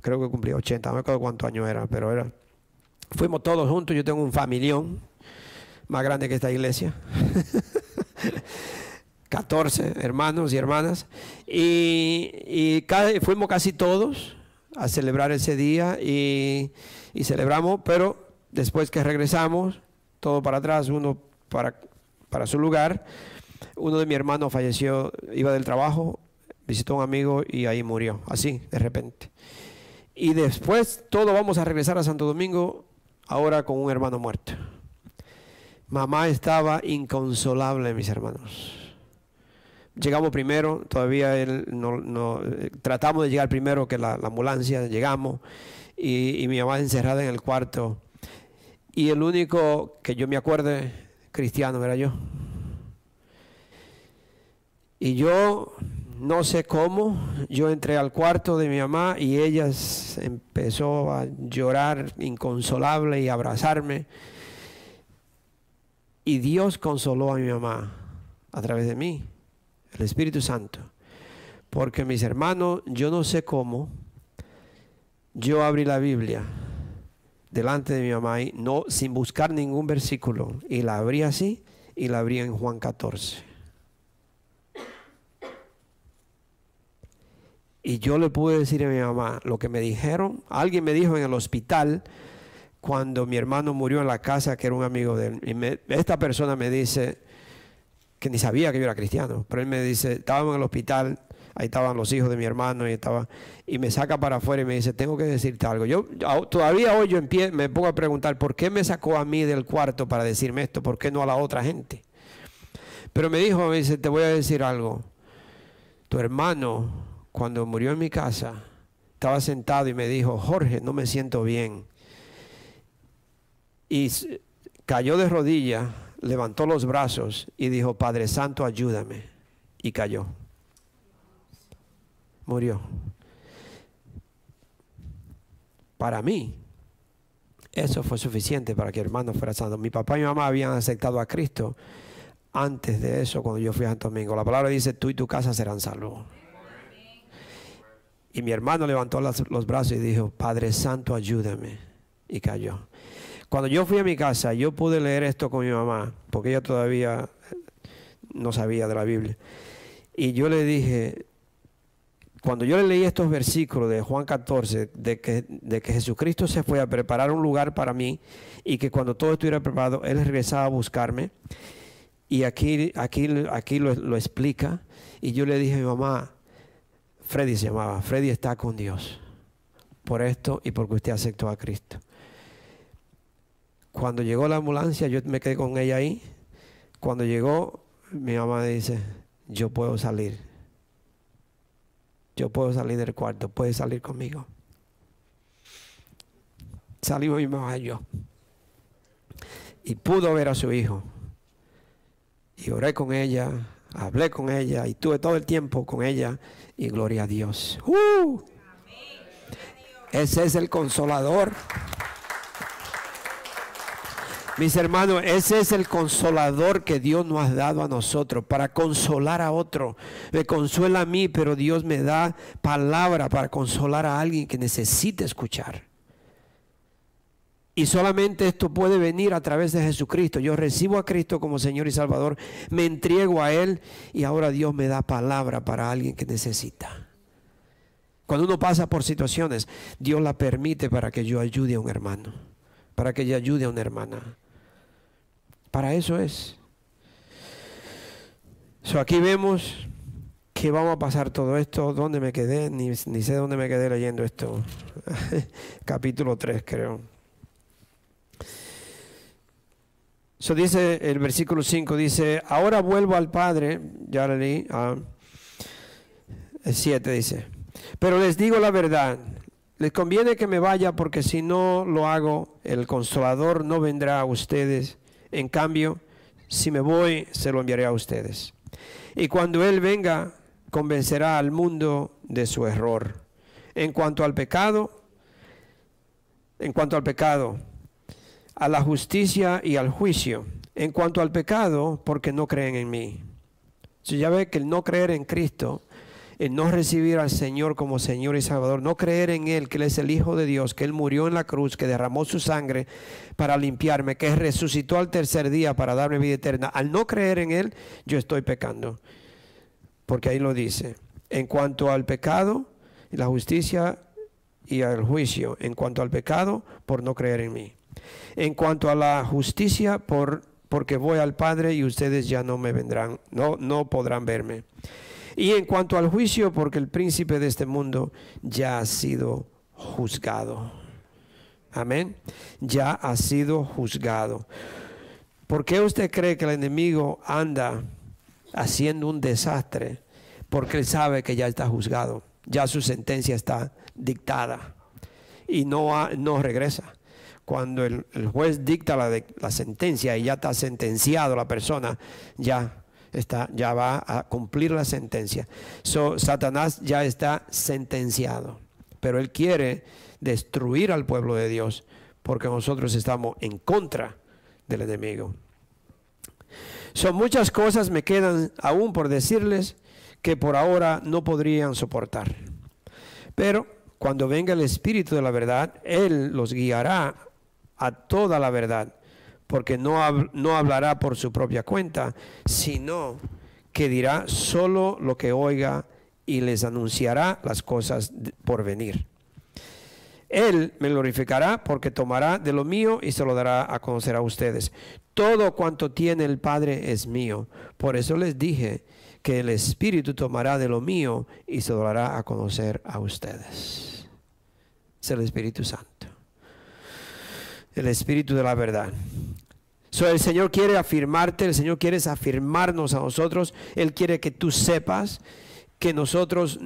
creo que cumplía 80, no me acuerdo cuántos años era, pero era Fuimos todos juntos, yo tengo un familión más grande que esta iglesia. 14 hermanos y hermanas. Y, fuimos casi todos a celebrar ese día y, celebramos, pero después que regresamos, todo para atrás, uno para, para su lugar, uno de mis hermanos falleció, iba del trabajo, visitó a un amigo y ahí murió, así, de repente. Y después todo vamos a regresar a Santo Domingo ahora con un hermano muerto. Mamá estaba inconsolable, mis hermanos. Llegamos primero, todavía él no, tratamos de llegar primero que la, ambulancia, llegamos y, y, mi mamá encerrada en el cuarto. Y el único que yo me acuerde cristiano era yo. Y yo no sé cómo, yo entré al cuarto de mi mamá y ella empezó a llorar inconsolable y abrazarme. Y Dios consoló a mi mamá a través de mí, el Espíritu Santo. Porque mis hermanos, yo no sé cómo, yo abrí la Biblia delante de mi mamá y no sin buscar ningún versículo y la abrí así y la abrí en Juan 14. Y yo le pude decir a mi mamá lo que me dijeron. Alguien me dijo en el hospital cuando mi hermano murió en la casa, que era un amigo de él. Y esta persona me dice, que ni sabía que yo era cristiano, pero él me dice, estábamos en el hospital, ahí estaban los hijos de mi hermano y estaba, y me saca para afuera y me dice, tengo que decirte algo. Yo todavía hoy yo me pongo a preguntar, ¿por qué me sacó a mí del cuarto para decirme esto? ¿Por qué no a la otra gente? Pero me dijo, me dice, te voy a decir algo. Tu hermano cuando murió en mi casa, estaba sentado y me dijo, Jorge, no me siento bien. Y cayó de rodillas, levantó los brazos y dijo, Padre Santo, ayúdame. Y cayó. Murió. Para mí, eso fue suficiente para que el hermano fuera santo. Mi papá y mi mamá habían aceptado a Cristo antes de eso, cuando yo fui a Santo Domingo. La palabra dice, tú y tu casa serán salvos. Y mi hermano levantó los, brazos y dijo, Padre Santo, ayúdame. Y cayó. Cuando yo fui a mi casa, yo pude leer esto con mi mamá, porque ella todavía no sabía de la Biblia. Y yo le dije, cuando yo le leí estos versículos de Juan 14, de que, de que Jesucristo se fue a preparar un lugar para mí y que cuando todo estuviera preparado, Él regresaba a buscarme. Y aquí, aquí, aquí lo, lo explica. Y yo le dije a mi mamá, Freddy se llamaba, Freddy está con Dios por esto y porque usted aceptó a Cristo. Cuando llegó la ambulancia, yo me quedé con ella ahí. Cuando llegó, mi mamá dice, yo puedo salir. Yo puedo salir del cuarto, puede salir conmigo. Salimos mi mamá y yo. Y pudo ver a su hijo. Y oré con ella, hablé con ella y tuve todo el tiempo con ella y gloria a Dios. ¡Uh! Ese es el consolador. Mis hermanos, ese es el consolador que Dios nos ha dado a nosotros para consolar a otro. Me consuela a mí, pero Dios me da palabra para consolar a alguien que necesite escuchar. Y solamente esto puede venir a través de Jesucristo. Yo recibo a Cristo como Señor y Salvador, me entrego a Él y ahora Dios me da palabra para alguien que necesita. Cuando uno pasa por situaciones, Dios la permite para que yo ayude a un hermano, para que yo ayude a una hermana. Para eso es. So, aquí vemos que vamos a pasar todo esto. ¿Dónde me quedé? Ni, ni sé dónde me quedé leyendo esto. Capítulo 3, creo. Eso dice el versículo 5, dice, ahora vuelvo al Padre, ya le leí, ah, el 7 dice, pero les digo la verdad, les conviene que me vaya porque si no lo hago, el consolador no vendrá a ustedes. En cambio, si me voy, se lo enviaré a ustedes. Y cuando Él venga, convencerá al mundo de su error. En cuanto al pecado, en cuanto al pecado, a la justicia y al juicio. En cuanto al pecado, porque no creen en mí. Si ya ve que el no creer en Cristo, el no recibir al Señor como Señor y Salvador, no creer en Él, que Él es el Hijo de Dios, que Él murió en la cruz, que derramó su sangre para limpiarme, que resucitó al tercer día para darme vida eterna. Al no creer en Él, yo estoy pecando. Porque ahí lo dice. En cuanto al pecado, la justicia y al juicio. En cuanto al pecado, por no creer en mí. En cuanto a la justicia, por, porque voy al Padre y ustedes ya no me vendrán, no, no podrán verme. Y en cuanto al juicio, porque el príncipe de este mundo ya ha sido juzgado. Amén. Ya ha sido juzgado. ¿Por qué usted cree que el enemigo anda haciendo un desastre? Porque él sabe que ya está juzgado, ya su sentencia está dictada y no, no regresa. Cuando el, juez dicta la, la, sentencia y ya está sentenciado la persona, ya está, ya va a cumplir la sentencia. So, Satanás ya está sentenciado, pero él quiere destruir al pueblo de Dios porque nosotros estamos en contra del enemigo. Son muchas cosas me quedan aún por decirles que por ahora no podrían soportar. Pero cuando venga el Espíritu de la verdad, Él los guiará a toda la verdad, porque no, no hablará por su propia cuenta, sino que dirá solo lo que oiga y les anunciará las cosas por venir. Él me glorificará porque tomará de lo mío y se lo dará a conocer a ustedes. Todo cuanto tiene el Padre es mío. Por eso les dije que el Espíritu tomará de lo mío y se lo dará a conocer a ustedes. Es el Espíritu Santo. El Espíritu de la verdad. So, el Señor quiere afirmarte, el Señor quiere afirmarnos a nosotros. Él quiere que tú sepas que nosotros,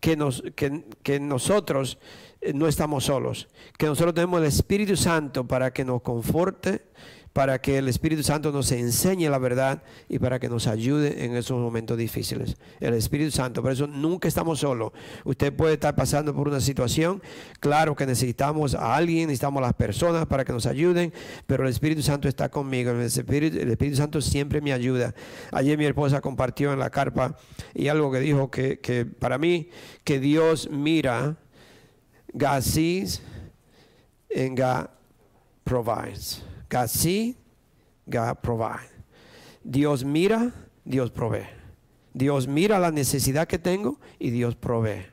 que, nos, que nosotros eh, no estamos solos, que nosotros tenemos el Espíritu Santo para que nos conforte, para que el Espíritu Santo nos enseñe la verdad y para que nos ayude en esos momentos difíciles. El Espíritu Santo, por eso nunca estamos solos. Usted puede estar pasando por una situación, claro que necesitamos a alguien, necesitamos a las personas para que nos ayuden, pero el Espíritu Santo está conmigo, el Espíritu, Santo siempre me ayuda. Ayer mi esposa compartió en la carpa y algo que dijo que, para mí, que Dios mira God sees and God provides. God sees, God provides. Dios mira, Dios provee. Dios mira la necesidad que tengo y Dios provee.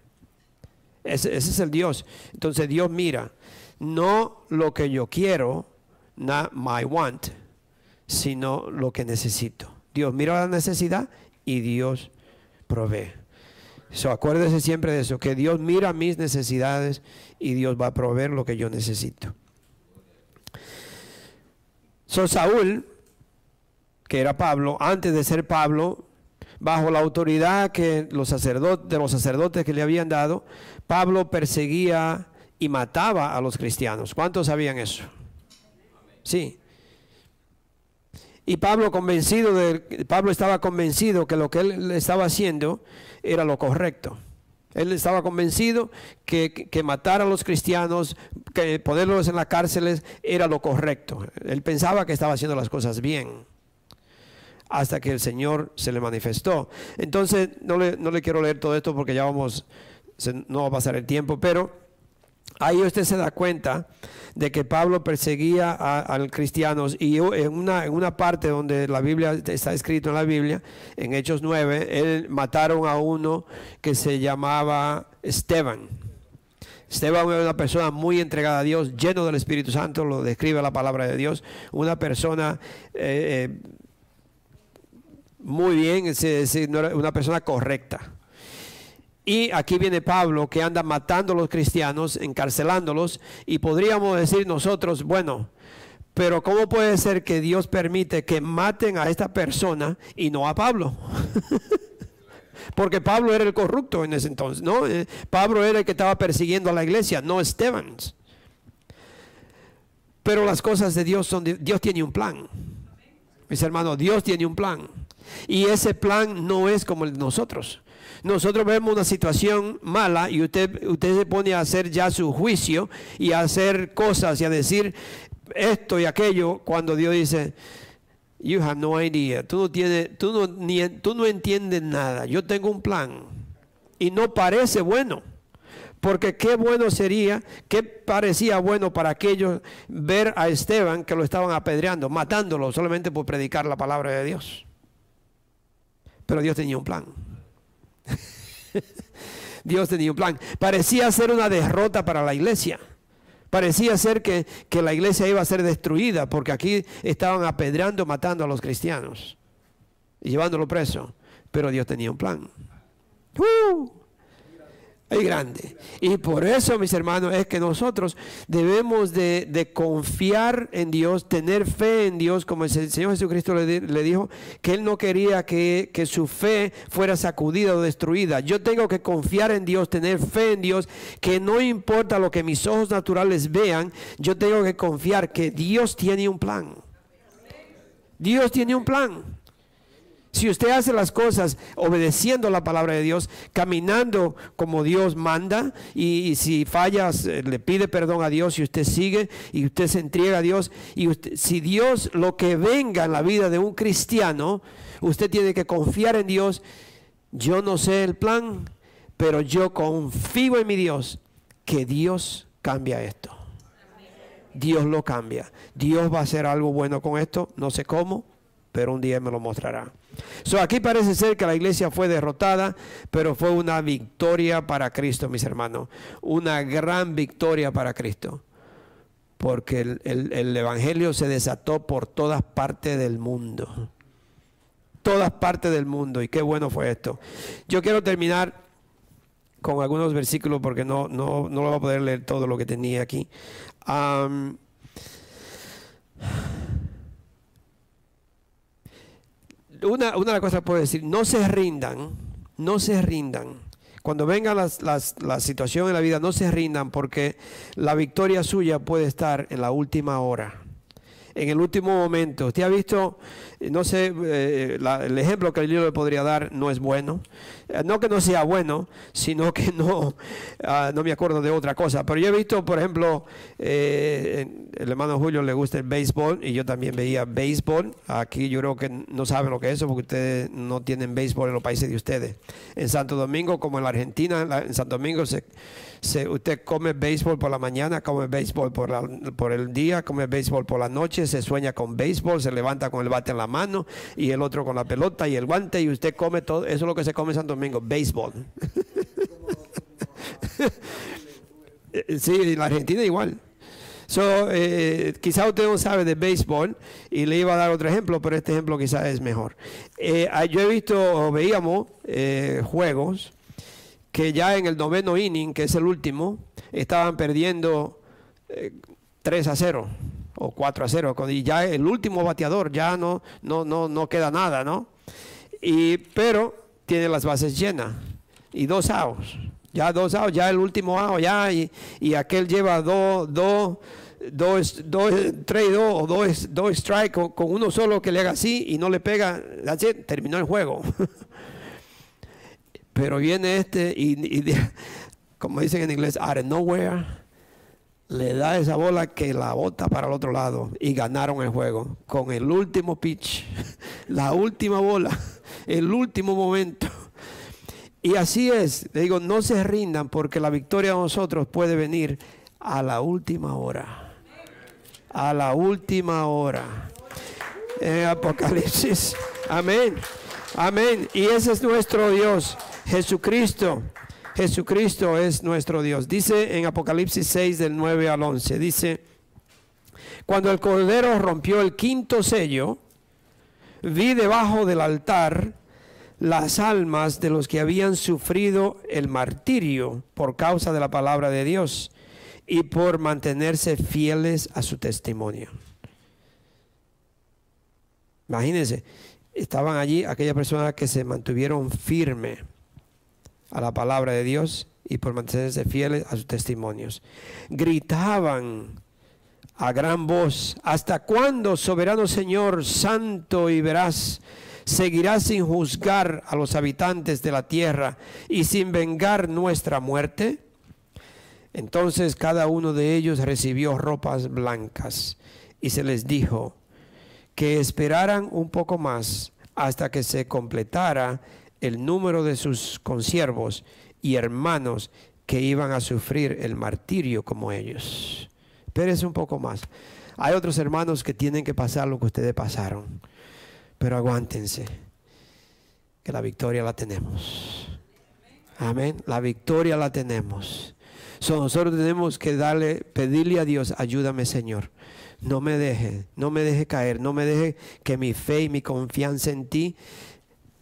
Ese, ese, es el Dios. Entonces Dios mira, no lo que yo quiero, not my want, sino lo que necesito. Dios mira la necesidad y Dios provee. So, acuérdese siempre de eso, que Dios mira mis necesidades y Dios va a proveer lo que yo necesito. So, Saúl, que era Pablo, antes de ser Pablo, bajo la autoridad que los sacerdotes, de los sacerdotes que le habían dado, Pablo perseguía y mataba a los cristianos. ¿Cuántos sabían eso? Sí. Y Pablo convencido de, Pablo estaba convencido que lo que él estaba haciendo era lo correcto. Él estaba convencido que, matar a los cristianos, que ponerlos en las cárceles era lo correcto. Él pensaba que estaba haciendo las cosas bien. Hasta que el Señor se le manifestó. Entonces, no le, no le quiero leer todo esto porque ya vamos, no va a pasar el tiempo, pero Ahí usted se da cuenta de que Pablo perseguía a, los cristianos y en una, en una parte donde la Biblia está escrito en la Biblia, en Hechos 9, él mataron a uno que se llamaba Esteban. Esteban era una persona muy entregada a Dios, lleno del Espíritu Santo, lo describe la palabra de Dios, una persona eh, eh, muy bien, una persona correcta. Y aquí viene Pablo que anda matando a los cristianos, encarcelándolos, y podríamos decir nosotros, bueno, pero ¿cómo puede ser que Dios permite que maten a esta persona y no a Pablo? Porque Pablo era el corrupto en ese entonces, ¿no? Eh, Pablo era el que estaba persiguiendo a la iglesia, no Esteban. Pero las cosas de Dios son, Dios tiene un plan. Mis hermanos, Dios tiene un plan. Y ese plan no es como el de nosotros nosotros vemos una situación mala y usted, usted se pone a hacer ya su juicio y a hacer cosas y a decir esto y aquello cuando Dios dice, you have no idea, tú no, tienes, tú no, ni, tú no entiendes nada, yo tengo un plan y no parece bueno. Porque qué bueno sería, qué parecía bueno para aquellos ver a Esteban que lo estaban apedreando, matándolo solamente por predicar la palabra de Dios. Pero Dios tenía un plan. Dios tenía un plan. Parecía ser una derrota para la iglesia. Parecía ser que, la iglesia iba a ser destruida porque aquí estaban apedreando, matando a los cristianos y llevándolo preso. Pero Dios tenía un plan. ¡Uh! Hay grande. Y por eso, mis hermanos, es que nosotros debemos de, confiar en Dios, tener fe en Dios, como el Señor Jesucristo le, dijo, que Él no quería que, que, su fe fuera sacudida o destruida. Yo tengo que confiar en Dios, tener fe en Dios, que no importa lo que mis ojos naturales vean, yo tengo que confiar que Dios tiene un plan. Dios tiene un plan. Si usted hace las cosas obedeciendo la palabra de Dios, caminando como Dios manda, y, si fallas, eh, le pide perdón a Dios y usted sigue y usted se entrega a Dios, y si Dios lo que venga en la vida de un cristiano, usted tiene que confiar en Dios. Yo no sé el plan, pero yo confío en mi Dios, que Dios cambia esto. Dios lo cambia. Dios va a hacer algo bueno con esto, no sé cómo, pero un día me lo mostrará. Aquí parece ser que la iglesia fue derrotada, pero fue una victoria para Cristo, mis hermanos. Una gran victoria para Cristo. Porque el, Evangelio se desató por todas partes del mundo. Todas partes del mundo. Y qué bueno fue esto. Yo quiero terminar con algunos versículos porque no, no, no lo voy a poder leer todo lo que tenía aquí una, una de las cosas que puedo decir, no se rindan, no se rindan. Cuando venga las, las, la situación en la vida, no se rindan porque la victoria suya puede estar en la última hora en el último momento. Usted ha visto, no sé, eh, el ejemplo que yo le podría dar no es bueno. Eh, no que no sea bueno, sino que no, ah, no me acuerdo de otra cosa. Pero yo he visto, por ejemplo, eh, el hermano Julio le gusta el béisbol y yo también veía béisbol. Aquí yo creo que no saben lo que es eso porque ustedes no tienen béisbol en los países de ustedes. En Santo Domingo, como en la Argentina, en Santo Domingo se usted come béisbol por la mañana, come béisbol por, por el día, come béisbol por la noche, se sueña con béisbol, se levanta con el bate en la mano y el otro con la pelota y el guante y usted come todo, eso es lo que se come en Santo Domingo, béisbol. sí, en la Argentina igual. So, eh, quizá usted no sabe de béisbol y le iba a dar otro ejemplo, pero este ejemplo quizás es mejor. Eh, yo he visto, veíamos eh, juegos que ya en el noveno inning, que es el último, estaban perdiendo 3 eh, a 0 o 4 a 0, y ya el último bateador ya no, no, no, no queda nada, ¿no? Y, pero tiene las bases llenas y dos outs, ya dos outs, ya el último out, ya, y, aquel lleva dos, dos, dos, dos, tres, dos o dos, dos strikes con, uno solo que le haga así y no le pega, terminó el juego. Pero viene este y, como dicen en inglés, out of nowhere, le da esa bola que la bota para el otro lado y ganaron el juego con el último pitch, la última bola, el último momento. Y así es, le digo, no se rindan porque la victoria de nosotros puede venir a la última hora. A la última hora. En Apocalipsis. Amén. Amén. Y ese es nuestro Dios. Jesucristo, Jesucristo es nuestro Dios. Dice en Apocalipsis 6 del 9 al 11, dice, cuando el Cordero rompió el quinto sello, vi debajo del altar las almas de los que habían sufrido el martirio por causa de la palabra de Dios y por mantenerse fieles a su testimonio. Imagínense, estaban allí aquellas personas que se mantuvieron firmes a la palabra de Dios y por mantenerse fieles a sus testimonios. Gritaban a gran voz, ¿hasta cuándo, soberano Señor, santo y veraz, seguirás sin juzgar a los habitantes de la tierra y sin vengar nuestra muerte? Entonces cada uno de ellos recibió ropas blancas y se les dijo que esperaran un poco más hasta que se completara el número de sus consiervos y hermanos que iban a sufrir el martirio como ellos. Espérense un poco más. Hay otros hermanos que tienen que pasar lo que ustedes pasaron, pero aguántense, que la victoria la tenemos. Amén, la victoria la tenemos. nosotros tenemos que darle, pedirle a Dios, ayúdame Señor. No me deje, no me deje caer, no me deje que mi fe y mi confianza en ti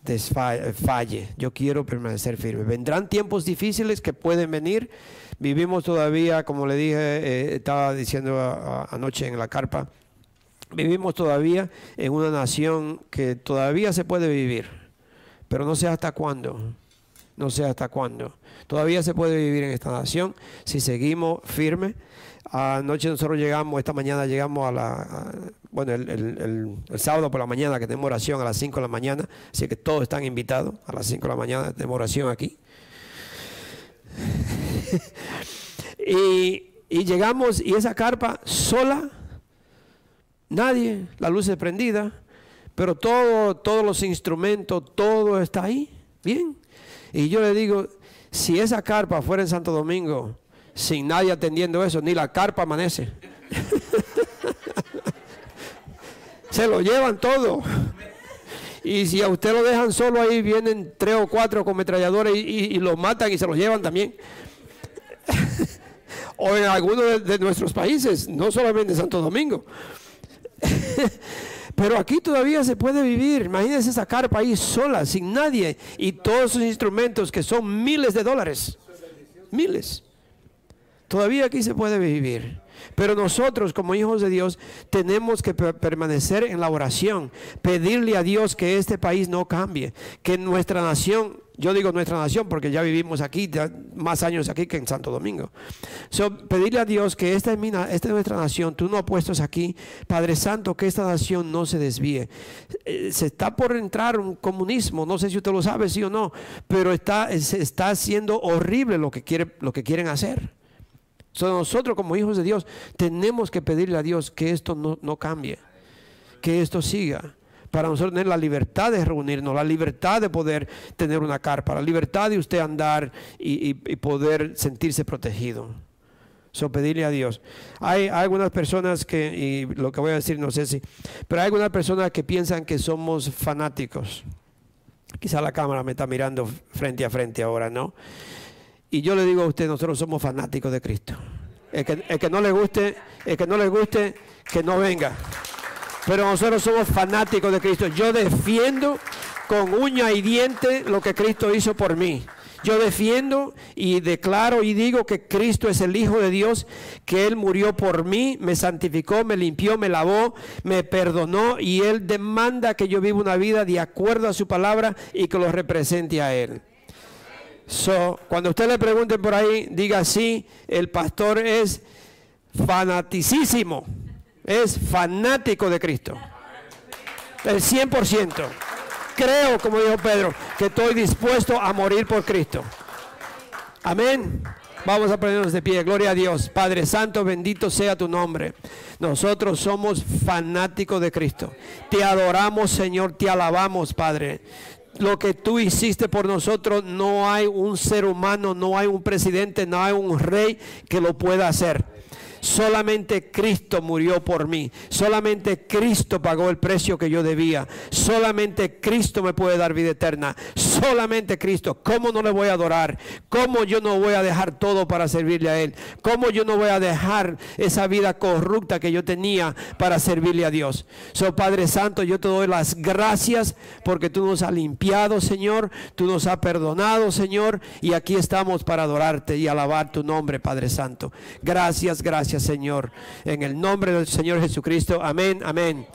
desfalle. Yo quiero permanecer firme. Vendrán tiempos difíciles que pueden venir. Vivimos todavía, como le dije, eh, estaba diciendo anoche en la carpa, vivimos todavía en una nación que todavía se puede vivir, pero no sé hasta cuándo. No sé hasta cuándo. Todavía se puede vivir en esta nación si seguimos firmes. Anoche nosotros llegamos, esta mañana llegamos a la, bueno, el, sábado por la mañana que tenemos oración a las 5 de la mañana, así que todos están invitados a las 5 de la mañana, tenemos oración aquí. y, y llegamos y esa carpa sola, nadie, la luz es prendida, pero todo, todos los instrumentos, todo está ahí, bien. Y yo le digo, si esa carpa fuera en Santo Domingo, sin nadie atendiendo eso, ni la carpa amanece. Se lo llevan todo. Y si a usted lo dejan solo ahí, vienen tres o cuatro con metralladores y, lo matan y se lo llevan también. o en algunos de, nuestros países, no solamente en Santo Domingo. Pero aquí todavía se puede vivir. Imagínense esa carpa ahí sola, sin nadie. Y todos sus instrumentos que son miles de dólares. Miles. Todavía aquí se puede vivir. Pero nosotros como hijos de Dios tenemos que permanecer en la oración, pedirle a Dios que este país no cambie, que nuestra nación, yo digo nuestra nación porque ya vivimos aquí más años aquí que en Santo Domingo. So, pedirle a Dios que esta es, es nuestra nación, tú no apuestos aquí, Padre Santo, que esta nación no se desvíe. Eh, se está por entrar un comunismo, no sé si usted lo sabe, sí o no, pero está, está haciendo horrible lo que, quiere, lo que quieren hacer nosotros como hijos de Dios tenemos que pedirle a Dios que esto no, cambie, que esto siga para nosotros tener la libertad de reunirnos, la libertad de poder tener una carpa, la libertad de usted andar y, poder sentirse protegido. So, pedirle a Dios. Hay, algunas personas que, y lo que voy a decir no sé si, pero hay algunas personas que piensan que somos fanáticos. Quizá la cámara me está mirando frente a frente ahora, ¿no? Y yo le digo a usted, nosotros somos fanáticos de Cristo. El que, no le guste, el que no le guste, que no venga. Pero nosotros somos fanáticos de Cristo. Yo defiendo con uña y diente lo que Cristo hizo por mí. Yo defiendo y declaro y digo que Cristo es el Hijo de Dios, que Él murió por mí, me santificó, me limpió, me lavó, me perdonó y Él demanda que yo viva una vida de acuerdo a su palabra y que lo represente a Él. So, cuando usted le pregunte por ahí, diga sí, el pastor es fanaticísimo, es fanático de Cristo. El 100%. Creo, como dijo Pedro, que estoy dispuesto a morir por Cristo. Amén. Vamos a ponernos de pie. Gloria a Dios. Padre Santo, bendito sea tu nombre. Nosotros somos fanáticos de Cristo. Te adoramos, Señor. Te alabamos, Padre lo que tú hiciste por nosotros, no hay un ser humano, no hay un presidente, no hay un rey que lo pueda hacer. Solamente Cristo murió por mí. Solamente Cristo pagó el precio que yo debía. Solamente Cristo me puede dar vida eterna. Solamente Cristo. ¿Cómo no le voy a adorar? ¿Cómo yo no voy a dejar todo para servirle a Él? ¿Cómo yo no voy a dejar esa vida corrupta que yo tenía para servirle a Dios? So Padre Santo, yo te doy las gracias porque tú nos has limpiado, Señor. Tú nos has perdonado, Señor. Y aquí estamos para adorarte y alabar tu nombre, Padre Santo. Gracias, Señor. En el nombre del Señor Jesucristo. Amén, amén.